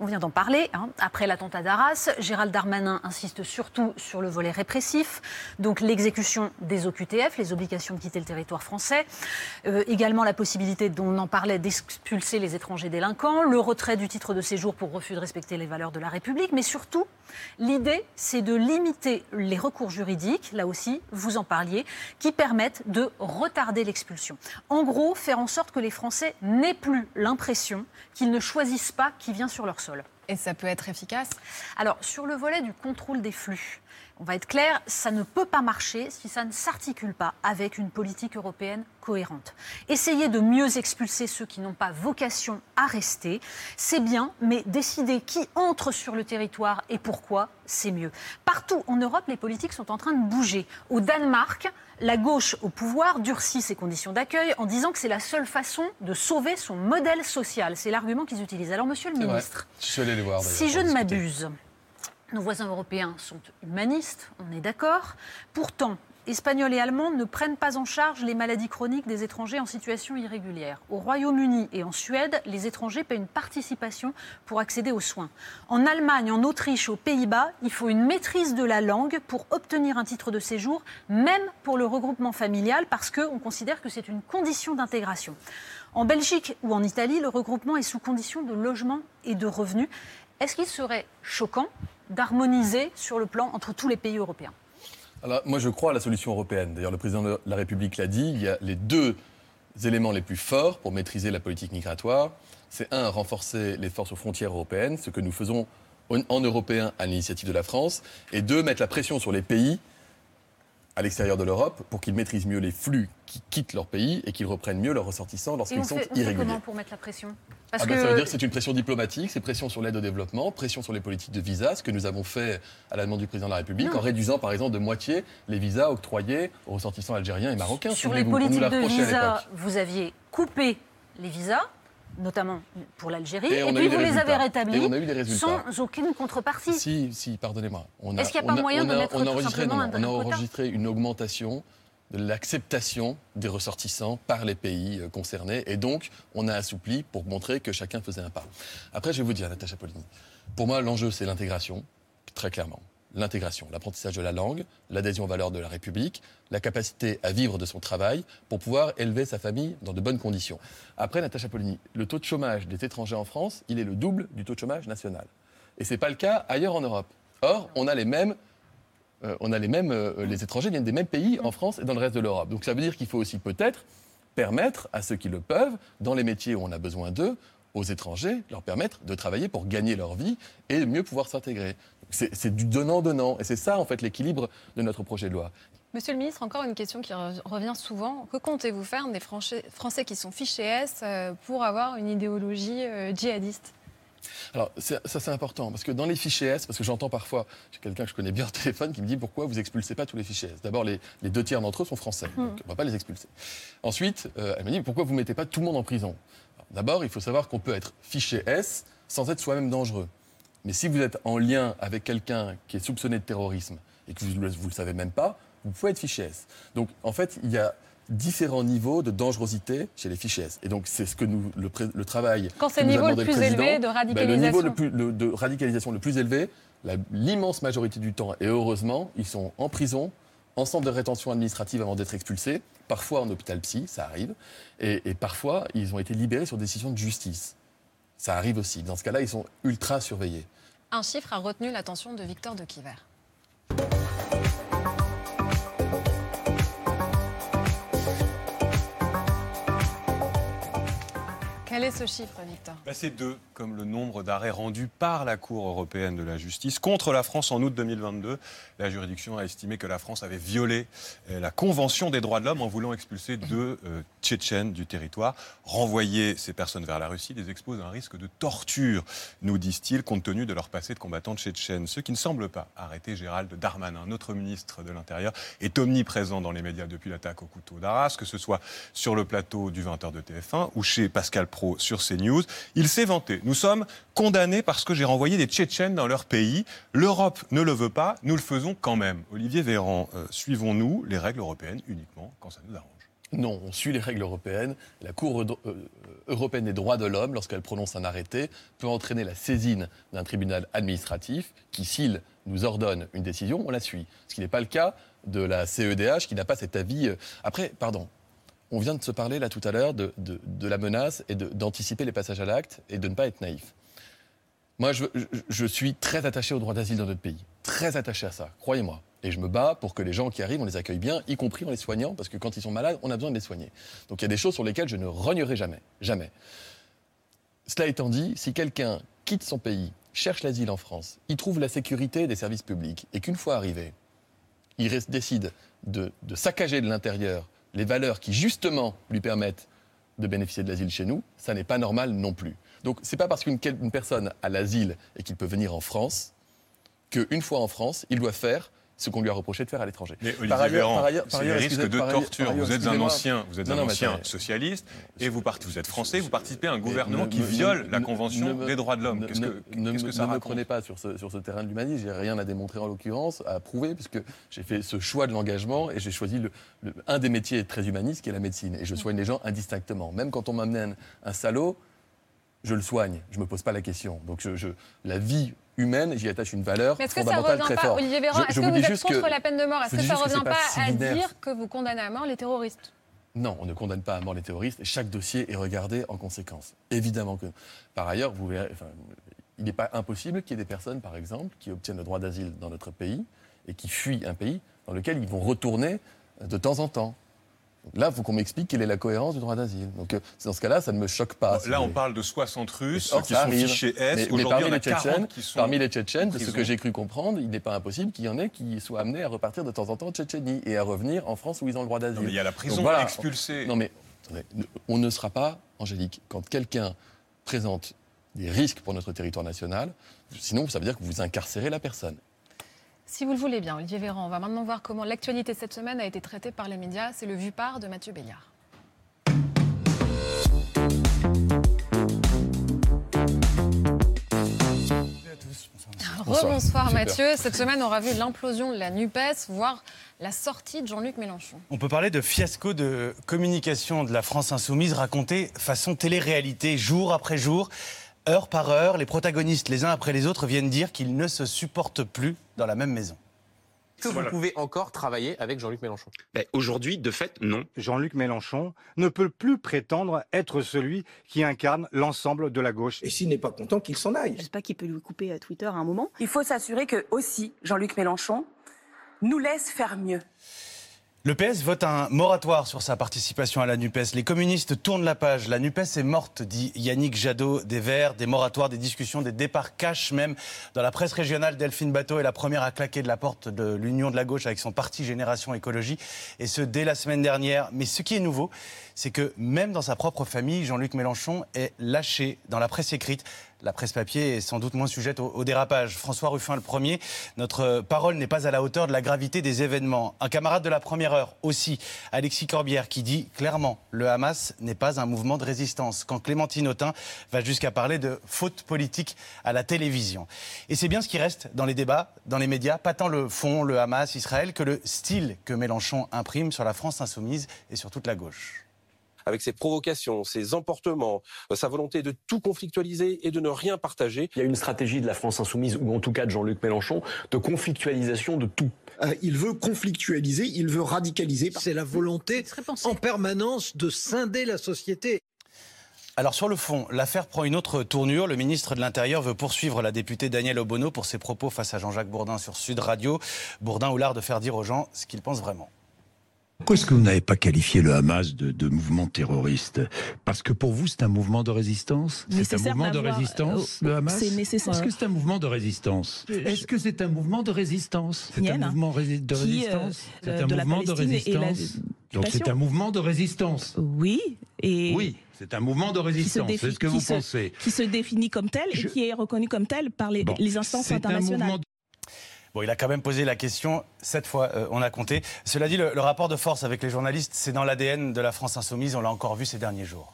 on vient d'en parler. hein. Après l'attentat d'Arras, Gérald Darmanin insiste surtout sur le volet répressif, donc l'exécution des OQTF, les obligations de quitter le territoire français, Euh, également la possibilité, dont on en parlait, d'expulser les étrangers délinquants, le retrait du titre de séjour pour refus de respecter les valeurs de la République, mais surtout, l'idée, c'est de limiter les recours juridiques, là aussi, vous en parliez, qui permettent de retarder l'expulsion. En gros, faire en sorte que les Français n'aient plus l'impression qu'ils ne choisissent pas qui vient sur leur sol. Et ça peut être efficace? Alors, sur le volet du contrôle des flux, on va être clair, ça ne peut pas marcher si ça ne s'articule pas avec une politique européenne cohérente. Essayer de mieux expulser ceux qui n'ont pas vocation à rester, c'est bien, mais décider qui entre sur le territoire et pourquoi, c'est mieux. Partout en Europe, les politiques sont en train de bouger. Au Danemark, la gauche au pouvoir durcit ses conditions d'accueil en disant que c'est la seule façon de sauver son modèle social. C'est l'argument qu'ils utilisent. Alors, monsieur le ministre, Je suis allé les voir. d'ailleurs, si je ne m'abuse, nos voisins européens sont humanistes, on est d'accord. Pourtant, Espagnols et Allemands ne prennent pas en charge les maladies chroniques des étrangers en situation irrégulière. Au Royaume-Uni et en Suède, les étrangers paient une participation pour accéder aux soins. En Allemagne, en Autriche, aux Pays-Bas, il faut une maîtrise de la langue pour obtenir un titre de séjour, même pour le regroupement familial, parce qu'on considère que c'est une condition d'intégration. En Belgique ou en Italie, le regroupement est sous condition de logement et de revenus. Est-ce qu'il serait choquant d'harmoniser sur le plan entre tous les pays européens Alors, moi, je crois à la solution européenne. D'ailleurs, le président de la République l'a dit, il y a les deux éléments les plus forts pour maîtriser la politique migratoire. C'est un, renforcer les forces aux frontières européennes, ce que nous faisons en, en européen à l'initiative de la France, et deux, mettre la pression sur les pays à l'extérieur de l'Europe pour qu'ils maîtrisent mieux les flux qui quittent leur pays et qu'ils reprennent mieux leurs ressortissants lorsqu'ils on sont fait irréguliers. comment pour mettre la pression? Parce Ah bah, que Ça veut dire que c'est une pression diplomatique, c'est pression sur l'aide au développement, pression sur les politiques de visa, ce que nous avons fait à la demande du président de la République, Non. en réduisant par exemple de moitié les visas octroyés aux ressortissants algériens et marocains. sur les politiques de reproché à visa, l'époque. vous aviez coupé les visas, notamment pour l'Algérie, Et puis vous les avez rétablis Et on a eu des résultats. sans aucune contrepartie. Si, si, pardonnez-moi. On Est-ce qu'il y a pas on moyen on de mettre on a enregistré, non, un- on a enregistré une augmentation de l'acceptation des ressortissants par les pays euh, concernés. Et donc, on a assoupli pour montrer que chacun faisait un pas. Après, je vais vous dire, Natacha Polini, pour moi, l'enjeu, c'est l'intégration, très clairement. L'intégration, l'apprentissage de la langue, l'adhésion aux valeurs de la République, la capacité à vivre de son travail pour pouvoir élever sa famille dans de bonnes conditions. Après, Natacha Polini, le taux de chômage des étrangers en France, il est le double du taux de chômage national. Et ce n'est pas le cas ailleurs en Europe. Or, on a les mêmes euh, on a les mêmes, euh, les étrangers viennent des mêmes pays en France et dans le reste de l'Europe. Donc ça veut dire qu'il faut aussi peut-être permettre à ceux qui le peuvent, dans les métiers où on a besoin d'eux, aux étrangers, leur permettre de travailler pour gagner leur vie et mieux pouvoir s'intégrer. C'est du donnant-donnant. Et c'est ça, en fait, l'équilibre de notre projet de loi. Monsieur le ministre, encore une question qui re- revient souvent. Que comptez-vous faire des Français, qui sont fichés S euh, pour avoir une idéologie euh, djihadiste? Alors, ça, c'est important, parce que dans les fichiers S, parce que j'entends parfois, j'ai quelqu'un que je connais bien au téléphone qui me dit pourquoi vous expulsez pas tous les fichiers S? D'abord, les, les deux tiers d'entre eux sont français, donc on ne va pas les expulser. Ensuite, euh, elle me dit pourquoi vous mettez pas tout le monde en prison? D'abord, il faut savoir qu'on peut être fiché S sans être soi-même dangereux. Mais si vous êtes en lien avec quelqu'un qui est soupçonné de terrorisme et que vous ne le savez même pas, vous pouvez être fiché S. Donc, en fait, il y a différents niveaux de dangerosité chez les fichiers S. Et donc, c'est ce que nous, le, travail. Quand c'est que le niveau le plus élevé de radicalisation le niveau le plus- le- de radicalisation le plus élevé, l'immense majorité du temps, et heureusement, ils sont en prison, en centre de rétention administrative avant d'être expulsés, parfois en hôpital psy, ça arrive, et, parfois ils ont été libérés sur décision de justice. Ça arrive aussi. Dans ce cas-là, ils sont ultra surveillés. Un chiffre a retenu l'attention de Victor de Quiver. Quel est ce chiffre, Victor Bah, c'est deux, comme le nombre d'arrêts rendus par la Cour européenne de la justice contre la France en août 2022. La juridiction a estimé que la France avait violé euh, la Convention des droits de l'homme en voulant expulser deux euh, Tchétchènes du territoire. Renvoyer ces personnes vers la Russie les expose à un risque de torture, nous disent-ils, compte tenu de leur passé de combattants tchétchènes. Ce qui ne semble pas arrêter Gérald Darmanin, notre ministre de l'Intérieur, est omniprésent dans les médias depuis l'attaque au couteau d'Arras, que ce soit sur le plateau du 20h de TF1 ou chez Pascal Pro sur CNews. Il s'est vanté. Nous sommes condamnés parce que j'ai renvoyé des Tchétchènes dans leur pays. L'Europe ne le veut pas, nous le faisons quand même. Olivier Véran, euh, suivons-nous les règles européennes uniquement quand ça nous arrange Non, on suit les règles européennes. La Cour euh, européenne des droits de l'homme, lorsqu'elle prononce un arrêté, peut entraîner la saisine d'un tribunal administratif qui, s'il nous ordonne une décision, on la suit. Ce qui n'est pas le cas de la CEDH qui n'a pas cet avis. euh. Après, pardon. On vient de se parler là tout à l'heure de, de- la menace et d'anticiper les passages à l'acte et de ne pas être naïf. Moi, je, je- suis très attaché au droit d'asile dans notre pays. Très attaché à ça, croyez-moi. Et je me bats pour que les gens qui arrivent, on les accueille bien, y compris en les soignant, parce que quand ils sont malades, on a besoin de les soigner. Donc il y a des choses sur lesquelles je ne rognerai jamais. Jamais. Cela étant dit, si quelqu'un quitte son pays, cherche l'asile en France, il trouve la sécurité des services publics, et qu'une fois arrivé, il décide de, de saccager de l'intérieur les valeurs qui justement lui permettent de bénéficier de l'asile chez nous, ça n'est pas normal non plus. Donc c'est pas parce qu'une personne a l'asile et qu'il peut venir en France qu'une fois en France, il doit faire ce qu'on lui a reproché de faire à l'étranger. Par ailleurs- Véran, par ailleurs- par ailleurs, risque de torture. vous êtes un ancien, vous êtes un ancien socialiste et vous, vous êtes français, vous participez à un gouvernement ne- qui ne- viole ne- la ne- Convention ne des droits de l'homme. ne- Qu'est-ce ne- que, ne me- ça Ne raconte prenez pas sur ce, sur ce terrain de l'humanisme, j'ai rien à démontrer en l'occurrence, à prouver, puisque j'ai fait ce choix de l'engagement et j'ai choisi le, le- un des métiers très humanistes qui est la médecine. Et je soigne les gens indistinctement. Même quand on m'amenait un, un salaud, je le soigne, je me pose pas la question. Donc je, je- la vie humaine, j'y attache une valeur Mais est-ce que ça fondamentale revient très pas, forte. Olivier Véran, est-ce que vous êtes contre que- la peine de mort? Est-ce que ça que revient pas pas à dire que vous condamnez à mort les terroristes? Non, on ne condamne pas à mort les terroristes et chaque dossier est regardé en conséquence. Évidemment que. Par ailleurs, vous verrez, enfin, il n'est pas impossible qu'il y ait des personnes, par exemple, qui obtiennent le droit d'asile dans notre pays et qui fuient un pays dans lequel ils vont retourner de temps en temps. Là, il faut qu'on m'explique quelle est la cohérence du droit d'asile. Donc, euh, dans ce cas-là, ça ne me choque pas. si Là, on parle de 60 Russes Or, qui sont arrive. fichés S. Aujourd'hui, parmi en les Tchétchènes, 40 qui sont Parmi les Tchétchènes, de ce que j'ai cru comprendre, il n'est pas impossible qu'il y en ait qui soient amenés à repartir de temps en temps de Tchétchénie et à revenir en France où ils ont le droit d'asile. Il y a la prison voilà. expulsée. Non mais attendez, on ne sera pas, Angélique, quand quelqu'un présente des risques pour notre territoire national, sinon ça veut dire que vous incarcérez la personne. Si vous le voulez bien, Olivier Véran, on va maintenant voir comment l'actualité cette semaine a été traitée par les médias. C'est le vu-part de Mathieu Béliard. Rebonsoir. Mathieu. Cette semaine, on aura vu l'implosion de la NUPES, voire la sortie de Jean-Luc Mélenchon. On peut parler de fiasco de communication de la France insoumise raconté façon télé-réalité, jour après jour, heure par heure. Les protagonistes, les uns après les autres, viennent dire qu'ils ne se supportent plus dans la même maison. que vous pouvez encore travailler avec Jean-Luc Mélenchon? Ben, Aujourd'hui, de fait, non. Jean-Luc Mélenchon ne peut plus prétendre être celui qui incarne l'ensemble de la gauche. Et s'il n'est pas content, qu'il s'en aille. Je sais pas qui peut lui couper à Twitter à un moment. Il faut s'assurer que aussi Jean-Luc Mélenchon nous laisse faire mieux. Le PS vote un moratoire sur sa participation à la NUPES. Les communistes tournent la page. La NUPES est morte, dit Yannick Jadot des Verts. Des moratoires, des discussions, des départs cash même. Dans la presse régionale, Delphine Bateau est la première à claquer de la porte de l'Union de la gauche avec son parti Génération Écologie. Et ce, dès la semaine dernière. Mais ce qui est nouveau, c'est que même dans sa propre famille, Jean-Luc Mélenchon est lâché dans la presse écrite. La presse papier est sans doute moins sujette au, dérapage. François Ruffin, le premier, notre parole n'est pas à la hauteur de la gravité des événements. Un camarade de la première heure aussi, Alexis Corbière, qui dit clairement le Hamas n'est pas un mouvement de résistance. Quand Clémentine Autain va jusqu'à parler de faute politique à la télévision. Et c'est bien ce qui reste dans les débats, dans les médias, pas tant le fond, le Hamas, Israël, que le style que Mélenchon imprime sur la France insoumise et sur toute la gauche avec ses provocations, ses emportements, euh, sa volonté de tout conflictualiser et de ne rien partager. Il y a une stratégie de la France insoumise, ou en tout cas de Jean-Luc Mélenchon, de conflictualisation de tout. Euh, il veut conflictualiser, il veut radicaliser. C'est la volonté en permanence de scinder la société. Alors sur le fond, l'affaire prend une autre tournure. Le ministre de l'Intérieur veut poursuivre la députée Danielle Obono pour ses propos face à Jean-Jacques Bourdin sur Sud Radio. Bourdin ou l'art de faire dire aux gens ce qu'ils pensent vraiment. Pourquoi est-ce que vous n'avez pas qualifié le Hamas de, de mouvement terroriste? Parce que pour vous, c'est un mouvement de résistance? C'est un mouvement de résistance, euh, le Hamas? c'est nécessaire. Est-ce que c'est un mouvement de résistance? Est-ce que c'est un mouvement de résistance? C'est un mouvement de qui, euh, résistance? C'est un de la mouvement de résistance Donc c'est un mouvement de résistance Oui, et Oui, c'est un mouvement de résistance. C'est ce que qui vous se- pensez. qui se définit comme tel et qui est reconnu comme tel par les, Bon, les instances internationales. Bon, il a quand même posé la question, sept fois euh, on a compté. Cela dit, le, le rapport de force avec les journalistes, c'est dans l'ADN de la France insoumise, on l'a encore vu ces derniers jours.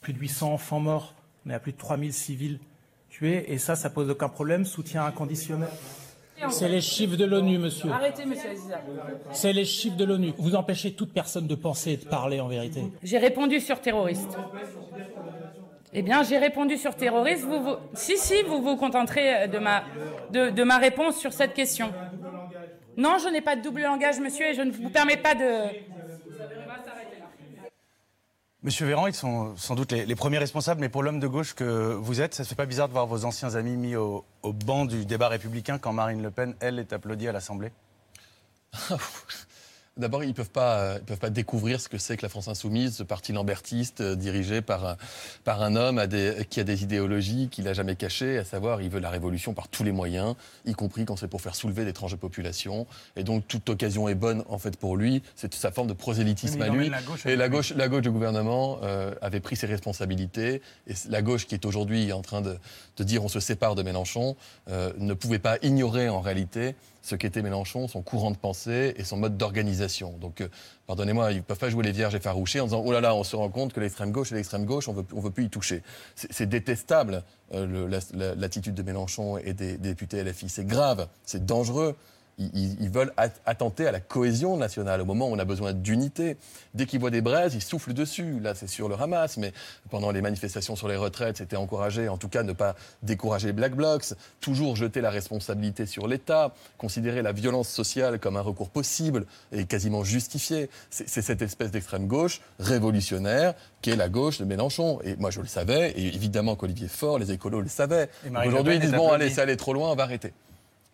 Plus de 800 enfants morts, on est à plus de 3000 civils tués, et ça, ça pose aucun problème. Soutien inconditionnel. C'est les chiffres de l'ONU, monsieur. Arrêtez, monsieur Aziza. C'est les chiffres de l'ONU. Vous empêchez toute personne de penser et de parler en vérité. J'ai répondu sur terroriste. Eh bien, j'ai répondu sur terroriste. Vous, vous... Si, si, vous vous contenterez de ma, de, de ma réponse sur cette question. Non, je n'ai pas de double langage, monsieur, et je ne vous permets pas de... Monsieur Véran, ils sont sans doute les, les premiers responsables, mais pour l'homme de gauche que vous êtes, ça ne fait pas bizarre de voir vos anciens amis mis au, au banc du débat républicain quand Marine Le Pen, elle, est applaudie à l'Assemblée? D'abord, ils ne peuvent, pas, euh, ils peuvent pas découvrir ce que c'est que la France insoumise, ce parti lambertiste euh, dirigé par, un- par un homme à des- qui a des idéologies qu'il n'a jamais cachées, à savoir il veut la révolution par tous les moyens, y compris quand c'est pour faire soulever des tranches de population. Et donc toute occasion est bonne en fait pour lui. C'est sa forme de prosélytisme à lui. emmène la gauche et la gauche, la gauche du gouvernement euh, avait pris ses responsabilités. Et la gauche qui est aujourd'hui en train de, de dire on se sépare de Mélenchon euh, ne pouvait pas ignorer en réalité ce qu'était Mélenchon, son courant de pensée et son mode d'organisation. Donc, euh, pardonnez-moi, ils ne peuvent pas jouer les vierges effarouchées en disant oh là là, on se rend compte que l'extrême gauche et l'extrême gauche, on on veut plus y toucher. C'est détestable euh, l'attitude de Mélenchon et des, des députés LFI. C'est grave, c'est dangereux. Ils, veulent at- attenter à la cohésion nationale au moment où on a besoin d'unité. Dès qu'ils voient des braises, ils soufflent dessus. Là, c'est sur le Hamas, mais pendant les manifestations sur les retraites, c'était encouragé, en tout cas, ne pas décourager les Black Blocs, toujours jeter la responsabilité sur l'État, considérer la violence sociale comme un recours possible et quasiment justifié. C'est cette espèce d'extrême gauche révolutionnaire qui est la gauche de Mélenchon. Et moi, je le savais, et évidemment qu'Olivier Faure, les écolos le savaient. Aujourd'hui, ils disent bon, allez, c'est aller trop loin, on va arrêter.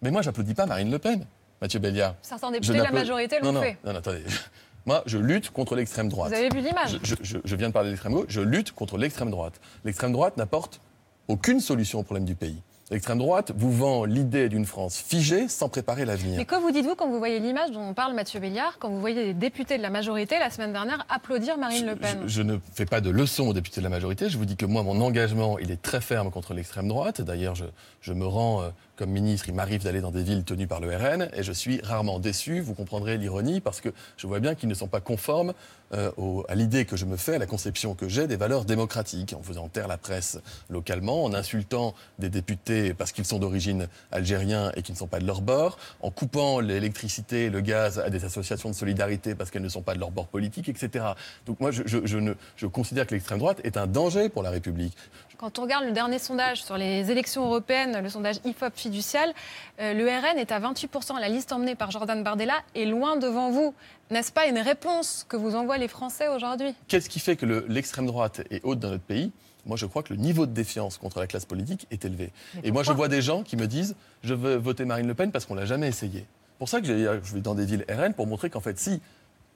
Mais moi, j'applaudis pas Marine Le Pen, Mathieu Béliard. Certains députés de la majorité l'ont non, fait. Non, non, attendez. Moi, je lutte contre l'extrême droite. Vous avez vu l'image Je, je- je viens de parler de l'extrême gauche, je lutte contre l'extrême droite. L'extrême droite n'apporte aucune solution au problème du pays. L'extrême droite vous vend l'idée d'une France figée sans préparer l'avenir. Mais que vous dites-vous quand vous voyez l'image dont on parle Mathieu Béliard, quand vous voyez les députés de la majorité la semaine dernière applaudir Marine Le Pen? Je, je ne fais pas de leçons aux députés de la majorité. Je vous dis que moi, mon engagement, il est très ferme contre l'extrême droite. D'ailleurs, je, je me rends euh, comme ministre, il m'arrive d'aller dans des villes tenues par le RN et je suis rarement déçu. Vous comprendrez l'ironie parce que je vois bien qu'ils ne sont pas conformes euh, à l'idée que je me fais, à la conception que j'ai des valeurs démocratiques, en faisant taire la presse localement, en insultant des députés parce qu'ils sont d'origine algérien et qui ne sont pas de leur bord, en coupant l'électricité et le gaz à des associations de solidarité parce qu'elles ne sont pas de leur bord politique, etc. Donc moi, je considère que l'extrême droite est un danger pour la République. Quand on regarde le dernier sondage sur les élections européennes, le sondage IFOP fiducial, euh, le RN est à 28%. La liste emmenée par Jordan Bardella est loin devant vous. N'est-ce pas une réponse que vous envoient les Français aujourd'hui? Qu'est-ce qui fait que le- l'extrême droite est haute dans notre pays? Moi, je crois que le niveau de défiance contre la classe politique est élevé. Et moi, je vois des gens qui me disent je veux voter Marine Le Pen parce qu'on l'a jamais essayé. C'est pour ça que je vais dans des villes RN pour montrer qu'en fait, si,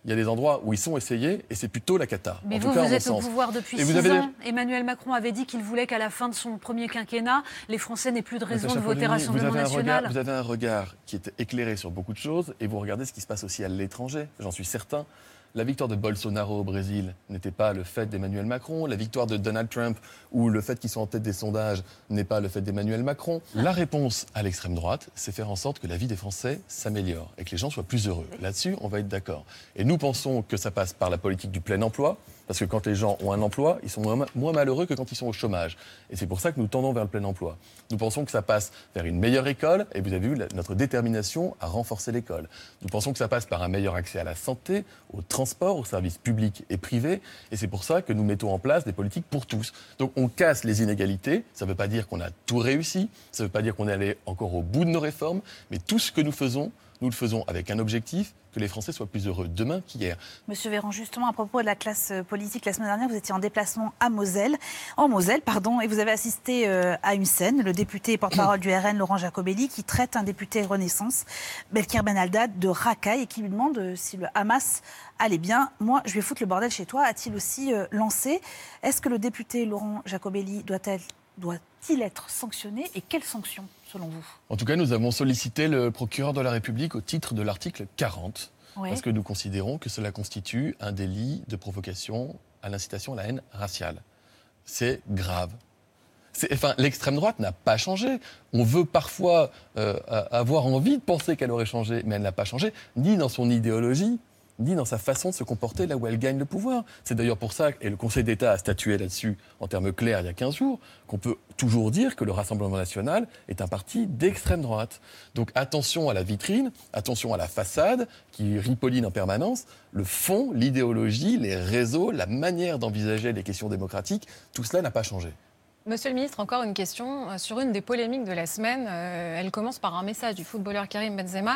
il y a des endroits où ils sont essayés et c'est plutôt la cata. Mais en vous, tout cas, vous êtes au sens. pouvoir depuis Et vous six avez ans. Emmanuel Macron avait dit qu'il voulait qu'à la fin de son premier quinquennat, les Français n'aient plus de raison de voter Rassemblement national. regard, vous avez un regard qui est éclairé sur beaucoup de choses et vous regardez ce qui se passe aussi à l'étranger, j'en suis certain. La victoire de Bolsonaro au Brésil n'était pas le fait d'Emmanuel Macron. La victoire de Donald Trump ou le fait qu'ils sont en tête des sondages n'est pas le fait d'Emmanuel Macron. La réponse à l'extrême droite, c'est faire en sorte que la vie des Français s'améliore et que les gens soient plus heureux. Là-dessus, on va être d'accord. Et nous pensons que ça passe par la politique du plein emploi, parce que quand les gens ont un emploi, ils sont moins, malheureux que quand ils sont au chômage. Et c'est pour ça que nous tendons vers le plein emploi. Nous pensons que ça passe vers une meilleure école, et vous avez vu notre détermination à renforcer l'école. Nous pensons que ça passe par un meilleur accès à la santé, au transport, aux services publics et privés, et c'est pour ça que nous mettons en place des politiques pour tous. Donc on casse les inégalités, ça ne veut pas dire qu'on a tout réussi, ça ne veut pas dire qu'on est allé encore au bout de nos réformes, mais tout ce que nous faisons, nous le faisons avec un objectif, que les Français soient plus heureux demain qu'hier. Monsieur Véran, justement, à propos de la classe euh, politique, la semaine dernière, vous étiez en déplacement à Moselle, en Moselle, pardon, et vous avez assisté euh, à une scène, le député porte-parole du RN, Laurent Jacobelli, qui traite un député Renaissance, Belkir Ben Haddad, de racaille et qui lui demande euh, si le Hamas allait bien. Moi, je vais foutre le bordel chez toi, a-t-il aussi lancé Est-ce que le député Laurent Jacobelli doit-il être sanctionné et quelles sanctions, selon vous En tout cas, nous avons sollicité le procureur de la République au titre de l'article 40, Ouais. parce que nous considérons que cela constitue un délit de provocation à l'incitation à la haine raciale. C'est grave. Enfin, l'extrême droite n'a pas changé. On veut parfois euh, avoir envie de penser qu'elle aurait changé, mais elle n'a pas changé, ni dans son idéologie, ni dans sa façon de se comporter là où elle gagne le pouvoir. C'est d'ailleurs pour ça, et le Conseil d'État a statué là-dessus en termes clairs il y a 15 jours, qu'on peut toujours dire que le Rassemblement national est un parti d'extrême droite. Donc attention à la vitrine, attention à la façade qui ripolline en permanence. Le fond, l'idéologie, les réseaux, la manière d'envisager les questions démocratiques, tout cela n'a pas changé. Monsieur le ministre, encore une question euh, sur une des polémiques de la semaine. Euh, Elle commence par un message du footballeur Karim Benzema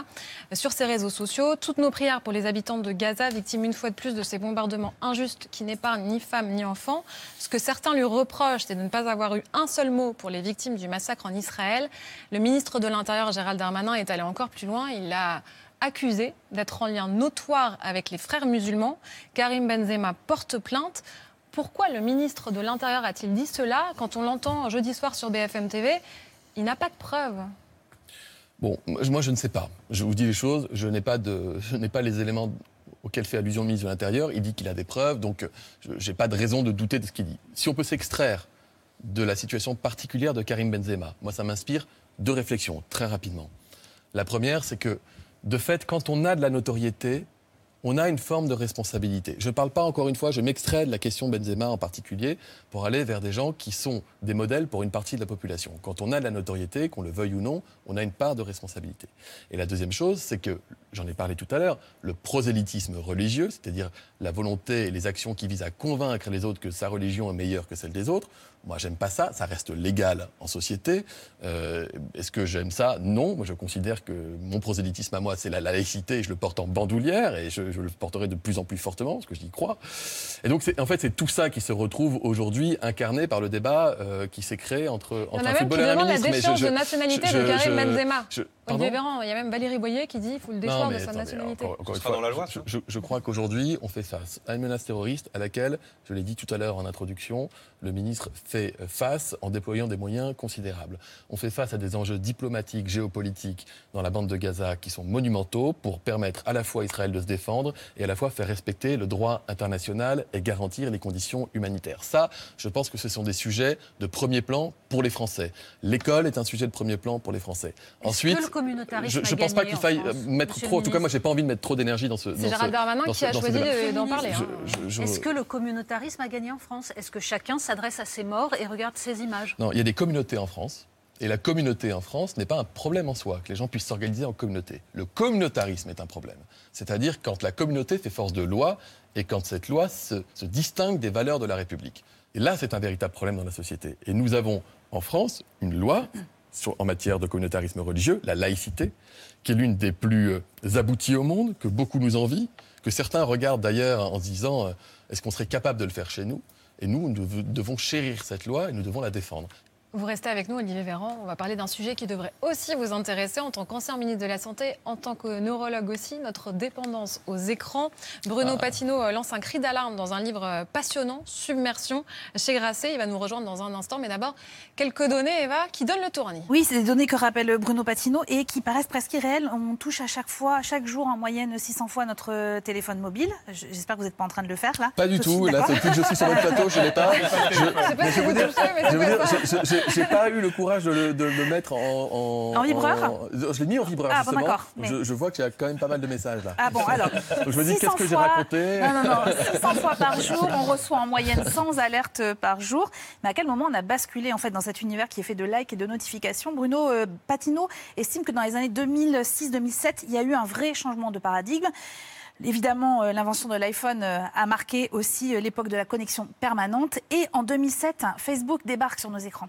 euh, sur ses réseaux sociaux. Toutes nos prières pour les habitants de Gaza, victimes une fois de plus de ces bombardements injustes qui n'épargnent ni femmes ni enfants. Ce que certains lui reprochent, c'est de ne pas avoir eu un seul mot pour les victimes du massacre en Israël. Le ministre de l'Intérieur, Gérald Darmanin, est allé encore plus loin. Il l'a accusé d'être en lien notoire avec les frères musulmans. Karim Benzema porte plainte. Pourquoi le ministre de l'Intérieur a-t-il dit cela quand on l'entend jeudi soir sur BFM TV Il n'a pas de preuves. Bon, moi je ne sais pas. Je vous dis les choses, je n'ai pas, pas les éléments auxquels fait allusion le ministre de l'Intérieur. Il dit qu'il a des preuves, donc je n'ai pas de raison de douter de ce qu'il dit. Si on peut s'extraire de la situation particulière de Karim Benzema, moi ça m'inspire deux réflexions, très rapidement. La première, c'est que de fait, quand on a de la notoriété, on a une forme de responsabilité. Je ne parle pas encore une fois, je m'extrais de la question Benzema en particulier pour aller vers des gens qui sont des modèles pour une partie de la population. Quand on a de la notoriété, qu'on le veuille ou non, on a une part de responsabilité. Et la deuxième chose, c'est que, j'en ai parlé tout à l'heure, le prosélytisme religieux, c'est-à-dire la volonté et les actions qui visent à convaincre les autres que sa religion est meilleure que celle des autres, moi, j'aime pas ça. Ça reste légal en société. Euh, Est-ce que j'aime ça? Non. Moi, je considère que mon prosélytisme à moi, c'est la, la laïcité. Et je le porte en bandoulière et je, je le porterai de plus en plus fortement, parce que j'y crois. Et donc, en fait, c'est tout ça qui se retrouve aujourd'hui incarné par le débat euh, qui s'est créé entre, entre un footballeur et un la ministre. Je- déchéance de nationalité je- de Karim Benzema. je- Olivier Véran, il y a même Valérie Boyer qui dit qu'il faut le déchoir de sa nationalité. je, je, crois qu'aujourd'hui, on fait face à une menace terroriste à laquelle, je l'ai dit tout à l'heure en introduction, le ministre fait face en déployant des moyens considérables. On fait face à des enjeux diplomatiques, géopolitiques dans la bande de Gaza qui sont monumentaux pour permettre à la fois à Israël de se défendre et à la fois faire respecter le droit international et garantir les conditions humanitaires. Ça, je pense que ce sont des sujets de premier plan pour les Français. L'école est un sujet de premier plan pour les Français. Ensuite, je ne pense pas qu'il faille mettre trop. En tout cas, moi, j'ai pas envie de mettre trop d'énergie dans ce. C'est Gérald Darmanin qui a choisi d'en parler. Hein. Est-ce que le communautarisme a gagné en France? Est-ce que chacun s'adresse à ses morts et regarde ses images? Non, il y a des communautés en France. Et la communauté en France n'est pas un problème en soi, que les gens puissent s'organiser en communauté. Le communautarisme est un problème. C'est-à-dire quand la communauté fait force de loi et quand cette loi se, se distingue des valeurs de la République. Et là, c'est un véritable problème dans la société. Et nous avons en France une loi en matière de communautarisme religieux, la laïcité, qui est l'une des plus euh, abouties au monde, que beaucoup nous envient, que certains regardent d'ailleurs en se disant euh, est-ce qu'on serait capable de le faire chez nous? Et nous, nous devons chérir cette loi et nous devons la défendre. Vous restez avec nous, Olivier Véran. On va parler d'un sujet qui devrait aussi vous intéresser en tant qu'ancien ministre de la Santé, en tant que neurologue aussi, notre dépendance aux écrans. Bruno ah. Patino euh, lance un cri d'alarme dans un livre euh, passionnant, Submersion, chez Grasset. Il va nous rejoindre dans un instant. Mais d'abord, quelques données, Eva, qui donnent le tournis. Oui, c'est des données que rappelle Bruno Patino et qui paraissent presque irréelles. On touche à chaque fois, chaque jour, en moyenne 600 fois notre euh, téléphone mobile. J'espère que vous n'êtes pas en train de le faire, là. Pas du tout. Là, c'est plus que je suis sur votre plateau, je ne l'ai pas. Je, vous dire, je j'ai pas eu le courage de le, mettre en, en, vibreur. je l'ai mis en vibreur. Ah, bon, d'accord. Je, vois qu'il y a quand même pas mal de messages là. Ah bon, alors. je me dis qu'est-ce que j'ai raconté Non, non, non. 600 fois par jour, on reçoit en moyenne 100 alertes par jour. Mais à quel moment on a basculé en fait dans cet univers qui est fait de likes et de notifications? Bruno euh, Patino estime que dans les années 2006-2007, il y a eu un vrai changement de paradigme. Évidemment, euh, l'invention de l'iPhone euh, a marqué aussi l'époque de la connexion permanente. Et en 2007, Facebook débarque sur nos écrans.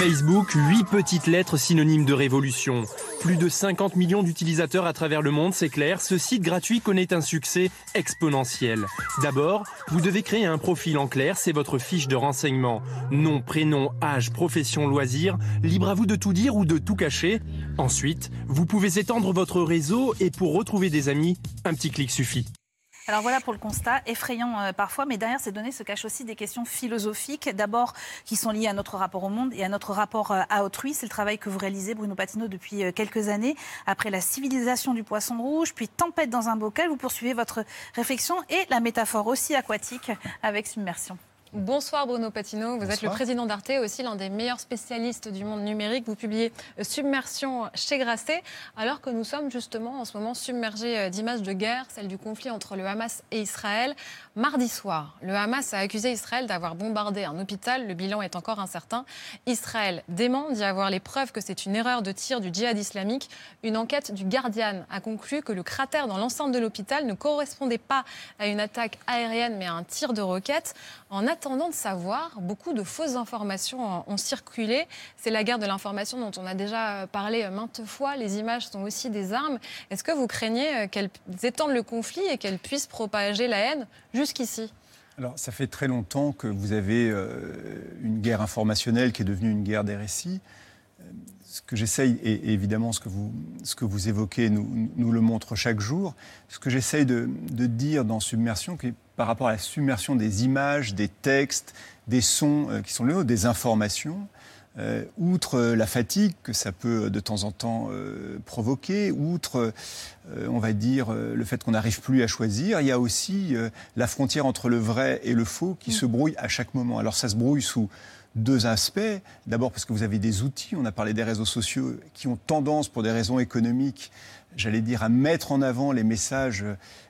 Facebook, 8 petites lettres synonymes de révolution. Plus de 50 millions d'utilisateurs à travers le monde, c'est clair, ce site gratuit connaît un succès exponentiel. D'abord, vous devez créer un profil en clair, c'est votre fiche de renseignement. Nom, prénom, âge, profession, loisir, libre à vous de tout dire ou de tout cacher. Ensuite, vous pouvez étendre votre réseau et pour retrouver des amis, un petit clic suffit. Alors voilà pour le constat, effrayant euh, parfois, mais derrière ces données se cachent aussi des questions philosophiques, d'abord qui sont liées à notre rapport au monde et à notre rapport euh, à autrui. C'est le travail que vous réalisez, Bruno Patino, depuis euh, quelques années. Après la civilisation du poisson rouge, puis tempête dans un bocal, vous poursuivez votre réflexion et la métaphore aussi aquatique avec submersion. Bonsoir Bruno Patino, vous êtes le président d'Arte, aussi l'un des meilleurs spécialistes du monde numérique. Vous publiez Submersion chez Grasset, alors que nous sommes justement en ce moment submergés d'images de guerre, celle du conflit entre le Hamas et Israël. Mardi soir, le Hamas a accusé Israël d'avoir bombardé un hôpital. Le bilan est encore incertain. Israël dément d'y avoir les preuves que c'est une erreur de tir du djihad islamique. Une enquête du Guardian a conclu que le cratère dans l'enceinte de l'hôpital ne correspondait pas à une attaque aérienne, mais à un tir de roquette. En attendant de savoir, beaucoup de fausses informations ont circulé. C'est la guerre de l'information dont on a déjà parlé maintes fois. Les images sont aussi des armes. Est-ce que vous craignez qu'elles étendent le conflit et qu'elles puissent propager la haine jusqu'ici? Alors, ça fait très longtemps que vous avez euh, une guerre informationnelle qui est devenue une guerre des récits. Ce que j'essaye, et évidemment ce que vous, ce que vous évoquez nous, nous le montre chaque jour, ce que j'essaye de, de, dire dans Submersion, qui est par rapport à la submersion des images, des textes, des sons euh, qui sont les des informations, euh, outre euh, la fatigue que ça peut de temps en temps euh, provoquer, outre, on va dire, le fait qu'on n'arrive plus à choisir, il y a aussi la frontière entre le vrai et le faux qui mm. se brouille à chaque moment. Alors ça se brouille sous deux aspects. D'abord parce que vous avez des outils, on a parlé des réseaux sociaux, qui ont tendance, pour des raisons économiques, j'allais dire, à mettre en avant les messages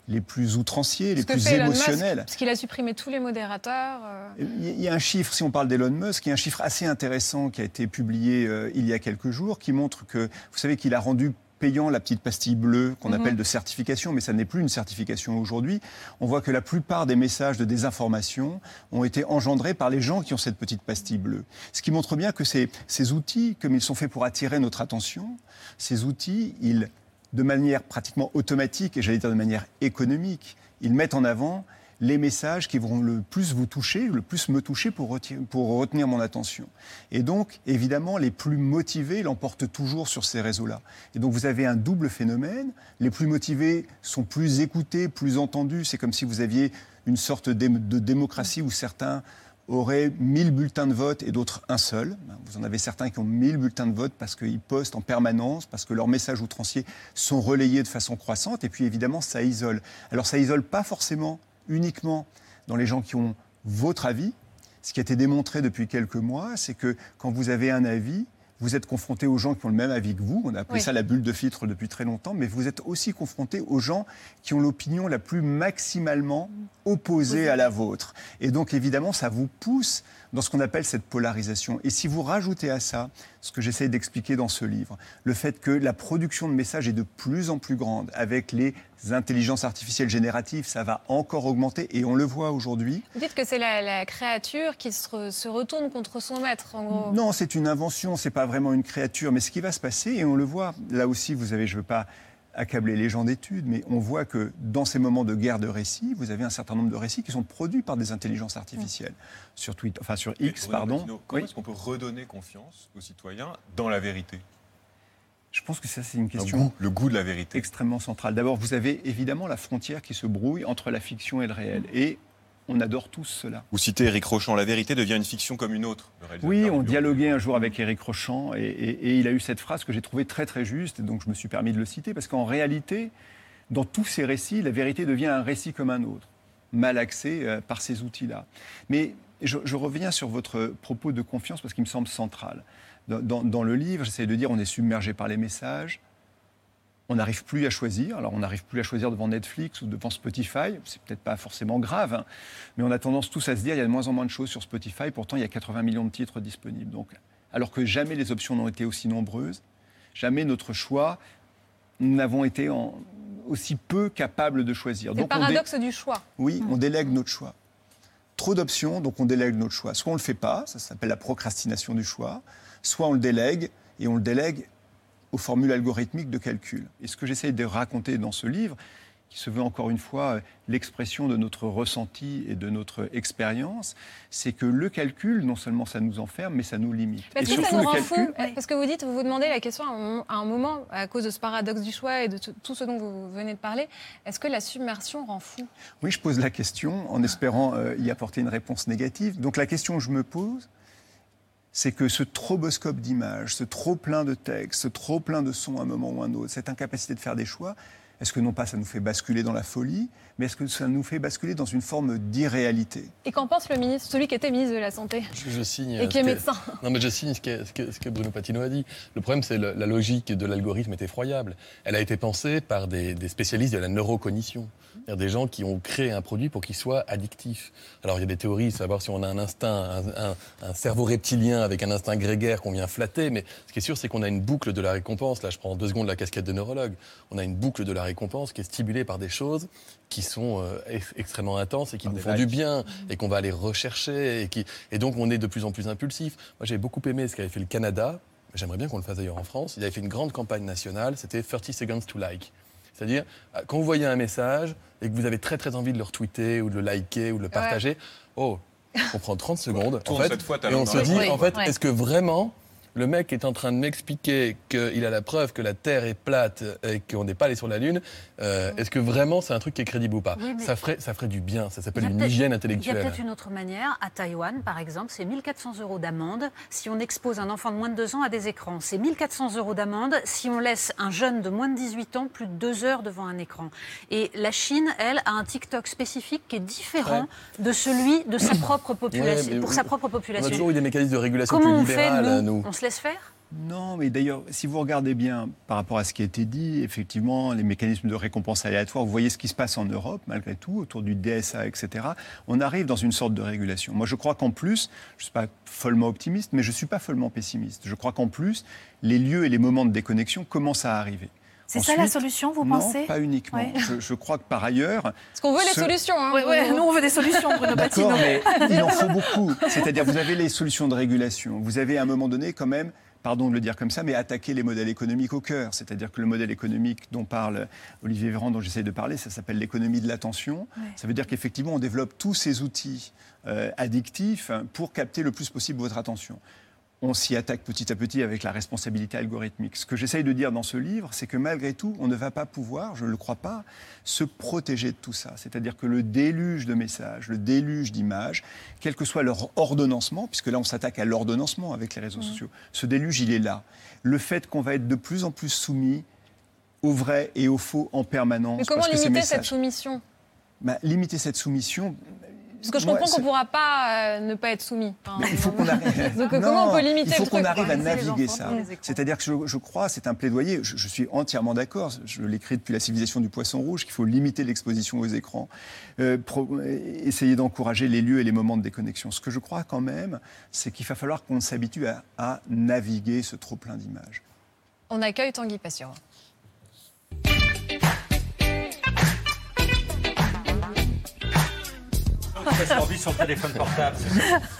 les plus outranciers, les plus émotionnels. parce qu'il a supprimé tous les modérateurs. Euh. Il y a un chiffre, si on parle d'Elon Musk, il y a un chiffre assez intéressant qui a été publié euh, il y a quelques jours, qui montre que, vous savez qu'il a rendu payant la petite pastille bleue qu'on mhm. appelle de certification, mais ça n'est plus une certification aujourd'hui. On voit que la plupart des messages de désinformation ont été engendrés par les gens qui ont cette petite pastille bleue. Ce qui montre bien que ces, ces outils, comme ils sont faits pour attirer notre attention, ces outils, ils de manière pratiquement automatique, et j'allais dire de manière économique, ils mettent en avant les messages qui vont le plus vous toucher, le plus me toucher pour, retenir mon attention. Et donc, évidemment, les plus motivés l'emportent toujours sur ces réseaux-là. Et donc, vous avez un double phénomène. Les plus motivés sont plus écoutés, plus entendus. C'est comme si vous aviez une sorte de démocratie où certains auraient 1000 bulletins de vote et d'autres un seul. Vous en avez certains qui ont 1000 bulletins de vote parce qu'ils postent en permanence, parce que leurs messages outranciers sont relayés de façon croissante. Et puis évidemment, ça isole. Alors ça isole pas forcément uniquement dans les gens qui ont votre avis. Ce qui a été démontré depuis quelques mois, c'est que quand vous avez un avis, vous êtes confronté aux gens qui ont le même avis que vous. On a appelé Oui. ça la bulle de filtre depuis très longtemps, mais vous êtes aussi confronté aux gens qui ont l'opinion la plus maximalement opposée à la vôtre. Et donc, évidemment, ça vous pousse dans ce qu'on appelle cette polarisation. Et si vous rajoutez à ça ce que j'essaie d'expliquer dans ce livre, le fait que la production de messages est de plus en plus grande avec les intelligences artificielles génératives, ça va encore augmenter et on le voit aujourd'hui. Vous dites que c'est la, la créature qui se, re- se retourne contre son maître, en gros. Non, c'est une invention, c'est pas vraiment une créature. Mais ce qui va se passer, et on le voit, là aussi, vous avez, je veux pas accabler les gens d'études, mais on voit que dans ces moments de guerre de récits, vous avez un certain nombre de récits qui sont produits par des intelligences artificielles. Sur Twitter, enfin sur X, pardon. Comment Oui. est-ce qu'on peut redonner confiance aux citoyens dans la vérité? Je pense que ça, c'est une Le question goût, le goût de la vérité. extrêmement centrale. D'abord, vous avez évidemment la frontière qui se brouille entre la fiction et le réel. Et on adore tous cela. Vous citez Éric Rochon, la vérité devient une fiction comme une autre. Oui, on dialoguait un jour avec Éric Rochant et, et- et il a eu cette phrase que j'ai trouvée très très juste et donc je me suis permis de le citer parce qu'en réalité, dans tous ces récits, la vérité devient un récit comme un autre, mal axé euh, par ces outils-là. Mais je, je reviens sur votre propos de confiance parce qu'il me semble central. Dans, dans- dans le livre, j'essaie de dire on est submergé par les messages, on n'arrive plus à choisir. Alors, on n'arrive plus à choisir devant Netflix ou devant Spotify. C'est peut-être pas forcément grave, hein. mais on a tendance tous à se dire il y a de moins en moins de choses sur Spotify. Pourtant, il y a 80 millions de titres disponibles. Donc, alors que jamais les options n'ont été aussi nombreuses, jamais notre choix, nous n'avons été en- aussi peu capables de choisir. C'est le dé- paradoxe du choix. oui, on délègue notre choix. Trop d'options, donc on délègue notre choix. Soit on ne le fait pas, ça s'appelle la procrastination du choix, soit on le délègue, et on le délègue aux formules algorithmiques de calcul. Et ce que j'essaye de raconter dans ce livre, qui se veut encore une fois l'expression de notre ressenti et de notre expérience, c'est que le calcul, non seulement ça nous enferme, mais ça nous limite. Mais et Est-ce que ça surtout nous le rend calcul, fous Parce que vous dites, vous vous demandez la question à un moment- à cause de ce paradoxe du choix et de tout tout ce dont vous venez de parler, est-ce que la submersion rend fou? Oui, je pose la question en espérant euh, y apporter une réponse négative. Donc la question que je me pose, c'est que ce troboscope d'images, ce trop plein de textes, ce trop plein de sons à un moment ou à un autre, cette incapacité de faire des choix, est-ce que non pas ça nous fait basculer dans la folie, mais est-ce que ça nous fait basculer dans une forme d'irréalité? Et qu'en pense le ministre, celui qui était ministre de la Santé? Je, je signe. Et qui est que- médecin. Non, mais je signe ce que, ce que- ce que Bruno Patino a dit. Le problème, c'est le- la logique de l'algorithme est effroyable. Elle a été pensée par des, des spécialistes de la neurocognition. Des gens qui ont créé un produit pour qu'il soit addictif. Alors, il y a des théories, savoir si on a un instinct, un, un- un cerveau reptilien avec un instinct grégaire qu'on vient flatter. Mais ce qui est sûr, c'est qu'on a une boucle de la récompense. Là, je prends deux secondes la casquette de neurologue. On a une boucle de la récompense qui est stimulée par des choses qui sont euh, ex- extrêmement intenses et qui nous font du bien et qu'on va aller rechercher et, qui, et donc on est de plus en plus impulsif. Moi j'ai beaucoup aimé ce qu'avait fait le Canada, j'aimerais bien qu'on le fasse d'ailleurs en France, il avait fait une grande campagne nationale, c'était 30 seconds to like. C'est-à-dire, euh, quand vous voyez un message et que vous avez très très envie de le retweeter ou de le liker ou de le partager, oh, on prend 30 secondes en fait, cette fois ta et on se la dit, en fait, est-ce que vraiment le mec est en train de m'expliquer qu'il a la preuve que la Terre est plate et qu'on n'est pas allé sur la Lune. euh, Est-ce que vraiment c'est un truc qui est crédible ou pas Oui, ça, ferait, ça ferait du bien, ça s'appelle une hygiène Il y a intellectuelle. peut-être une autre manière. À Taïwan, par exemple, c'est 1400 euros d'amende si on expose un enfant de moins de 2 ans à des écrans. C'est 1400 euros d'amende si on laisse un jeune de moins de 18 ans plus de 2 heures devant un écran. Et la Chine, elle, a un TikTok spécifique qui est différent de celui de sa propre population, Ouais, pour on- sa propre On a population. toujours eu des mécanismes de régulation Comment on plus fait, libérales, nous, nous. On se laisse faire? Non, mais d'ailleurs, si vous regardez bien par rapport à ce qui a été dit, effectivement, les mécanismes de récompense aléatoire, vous voyez ce qui se passe en Europe, malgré tout, autour du DSA, etc. On arrive dans une sorte de régulation. Moi, je crois qu'en plus, je ne suis pas follement optimiste, mais je ne suis pas follement pessimiste. Je crois qu'en plus, les lieux et les moments de déconnexion commencent à arriver. C'est ça la solution, vous non, pensez pas uniquement. Ouais. Je, je crois que par ailleurs... Parce qu'on veut les ce- solutions. Hein, Ouais, ouais, Bruno. nous, on veut des solutions, Bruno Patino. D'accord, mais il en faut beaucoup. C'est-à-dire, vous avez les solutions de régulation. Vous avez à un moment donné, quand même, pardon de le dire comme ça, mais attaquer les modèles économiques au cœur. C'est-à-dire que le modèle économique dont parle Olivier Véran, dont j'essaie de parler, ça s'appelle l'économie de l'attention. Ça veut dire qu'effectivement, on développe tous ces outils euh, addictifs pour capter le plus possible votre attention on s'y attaque petit à petit avec la responsabilité algorithmique. Ce que j'essaye de dire dans ce livre, c'est que malgré tout, on ne va pas pouvoir, je ne le crois pas, se protéger de tout ça. C'est-à-dire que le déluge de messages, le déluge d'images, quel que soit leur ordonnancement, puisque là on s'attaque à l'ordonnancement avec les réseaux sociaux, ce déluge, il est là. Le fait qu'on va être de plus en plus soumis au vrai et au faux en permanence. Mais comment limiter cette soumission? Bah, limiter cette soumission, parce que je comprends qu'on ne pourra pas euh, ne pas être soumis. il faut qu'on arrive. Donc comment on peut limiter Il faut qu'on arrive à naviguer ça. C'est-à-dire que je, crois, c'est un plaidoyer, je, suis entièrement d'accord, je l'écris depuis la civilisation du poisson rouge, qu'il faut limiter l'exposition aux écrans, euh, essayer d'encourager les lieux et les moments de déconnexion. Ce que je crois quand même, c'est qu'il va falloir qu'on s'habitue à, à, naviguer ce trop-plein d'images. On accueille Tanguy Passion. Sur le téléphone portable.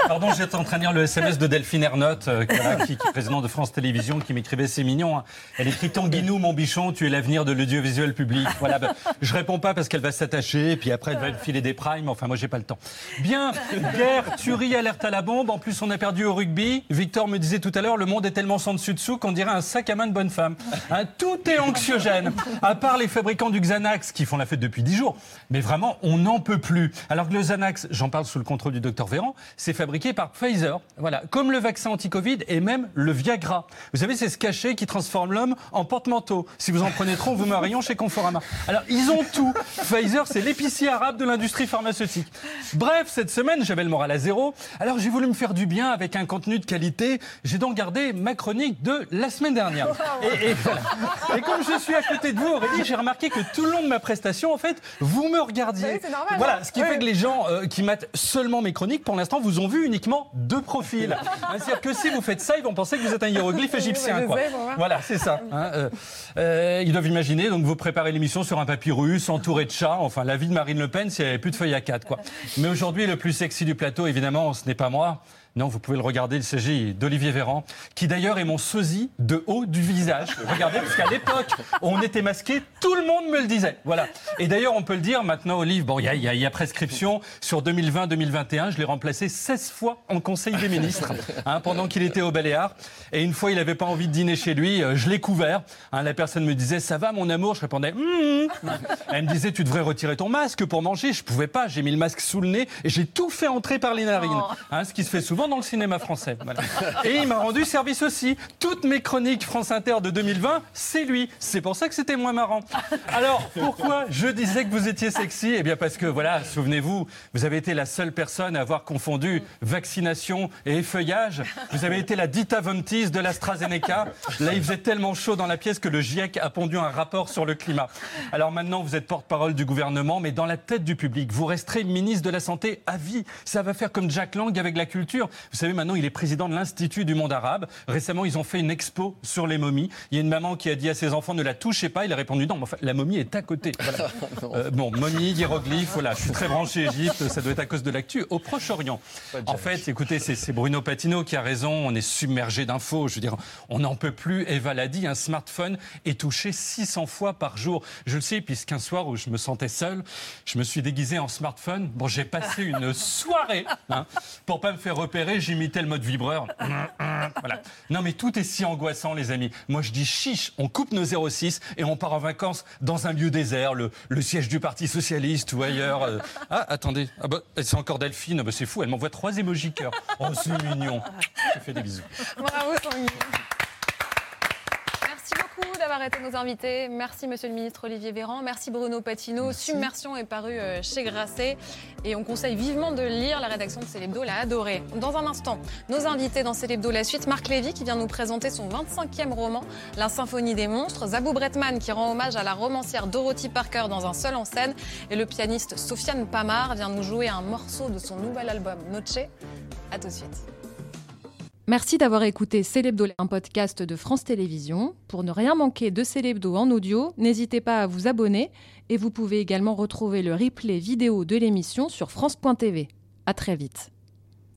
Pardon, j'étais en train de lire le SMS de Delphine Ernotte, euh, qui, est présidente de France Télévisions, qui m'écrivait C'est mignon. Hein. Elle écrit Tanguinou, mon bichon, tu es l'avenir de l'audiovisuel public. Voilà, ben, je réponds pas parce qu'elle va s'attacher, puis après elle va filer des primes. Enfin, moi, j'ai pas le temps. Bien, guerre, tuerie, alerte à la bombe. En plus, on a perdu au rugby. Victor me disait tout à l'heure le monde est tellement sans dessus-dessous qu'on dirait un sac à main de bonne femme. Hein, tout est anxiogène, à part les fabricants du Xanax qui font la fête depuis 10 jours. Mais vraiment, on n'en peut plus. Alors que le Xanax, j'en parle sous le contrôle du docteur Véran, c'est fabriqué par Pfizer. Voilà, comme le vaccin anti-Covid et même le Viagra. Vous savez, c'est ce cachet qui transforme l'homme en porte-manteau. Si vous en prenez trop, vous meuriez chez Conforama. Alors, ils ont tout. Pfizer, c'est l'épicier arabe de l'industrie pharmaceutique. Bref, cette semaine, j'avais le moral à zéro. Alors, j'ai voulu me faire du bien avec un contenu de qualité. J'ai donc gardé ma chronique de la semaine dernière. Et, et, comme je suis à côté de vous, Aurélie, j'ai remarqué que tout le long de ma prestation, en fait, vous me regardiez. voilà, hein. ce qui fait que les gens euh, qui seulement mes chroniques, pour l'instant, vous ont vu uniquement deux profils. C'est-à-dire que si vous faites ça, ils vont penser que vous êtes un hiéroglyphe égyptien. Quoi. Voilà, c'est ça. Hein, euh, euh, ils doivent imaginer, donc vous préparez l'émission sur un papyrus, entouré de chats. Enfin, la vie de Marine Le Pen, s'il n'y avait plus de feuilles à quatre. Quoi. Mais aujourd'hui, le plus sexy du plateau, évidemment, ce n'est pas moi. Non, vous pouvez le regarder, il s'agit d'Olivier Véran, qui d'ailleurs est mon sosie de haut du visage. Regardez, parce qu'à l'époque, on était masqué, tout le monde me le disait. Voilà. Et d'ailleurs, on peut le dire maintenant, Olivier, bon, il y, a prescription. Sur 2020-2021, je l'ai remplacé 16 fois en Conseil des ministres, hein, pendant qu'il était au Baléares. Et une fois, il n'avait pas envie de dîner chez lui, euh, je l'ai couvert. Hein, la personne me disait, ça va mon amour? Je répondais, hum, hum. Elle me disait, tu devrais retirer ton masque pour manger. Je pouvais pas, j'ai mis le masque sous le nez et j'ai tout fait entrer par les narines. Oh. Hein, ce qui se fait souvent dans le cinéma français. Et il m'a rendu service aussi. Toutes mes chroniques France Inter de 2020, c'est lui. C'est pour ça que c'était moins marrant. Alors, pourquoi je disais que vous étiez sexy? Eh bien, parce que, voilà, souvenez-vous, vous avez été la seule personne à avoir confondu vaccination et effeuillage. Vous avez été la Dita Vontis de l'AstraZeneca. Là, il faisait tellement chaud dans la pièce que le GIEC a pondu un rapport sur le climat. Alors maintenant, vous êtes porte-parole du gouvernement, mais dans la tête du public, vous resterez ministre de la Santé à vie. Ça va faire comme Jack Lang avec la culture. Vous savez, maintenant, il est président de l'Institut du monde arabe. Récemment, ils ont fait une expo sur les momies. Il y a une maman qui a dit à ses enfants ne la touchez pas. Il a répondu non, mais enfin, la momie est à côté. Euh, bon, momie, hiéroglyphe, voilà. Je suis très branché Égypte. Ça doit être à cause de l'actu. Au Proche-Orient. En fait, écoutez, c'est Bruno Patino qui a raison. On est submergé d'infos. Je veux dire, on n'en peut plus. Eva l'a dit, un smartphone est touché 600 fois par jour. Je le sais, puisqu'un soir où je me sentais seul, je me suis déguisé en smartphone. Bon, j'ai passé une soirée hein, pour pas me faire repérer. J'imitais le mode vibreur. voilà. Non, mais tout est si angoissant, les amis. Moi, je dis chiche, on coupe nos 06 et on part en vacances dans un lieu désert, le, siège du Parti Socialiste ou ailleurs. Euh. Ah, attendez, ah bah, c'est encore Delphine, bah, c'est fou, elle m'envoie trois émojis cœur. Oh, c'est mignon. Je fais des bisous. Bravo, d'avoir été nos invités. Merci, monsieur le ministre Olivier Véran. Merci, Bruno Patino. Submersion est paru euh, chez Grasset. Et on conseille vivement de lire. La rédaction de Célébdo l'a adoré. Dans un instant, nos invités dans Célébdo, la suite, Marc Lévy qui vient nous présenter son 25e roman, La Symphonie des monstres. Zabou Bretman qui rend hommage à la romancière Dorothy Parker dans un seul en scène. Et le pianiste Sofiane Pamar vient nous jouer un morceau de son nouvel album Noche. A tout de suite. Merci d'avoir écouté Célébdo, un podcast de France Télévisions. Pour ne rien manquer de Célébdo en audio, n'hésitez pas à vous abonner et vous pouvez également retrouver le replay vidéo de l'émission sur France.tv. À très vite.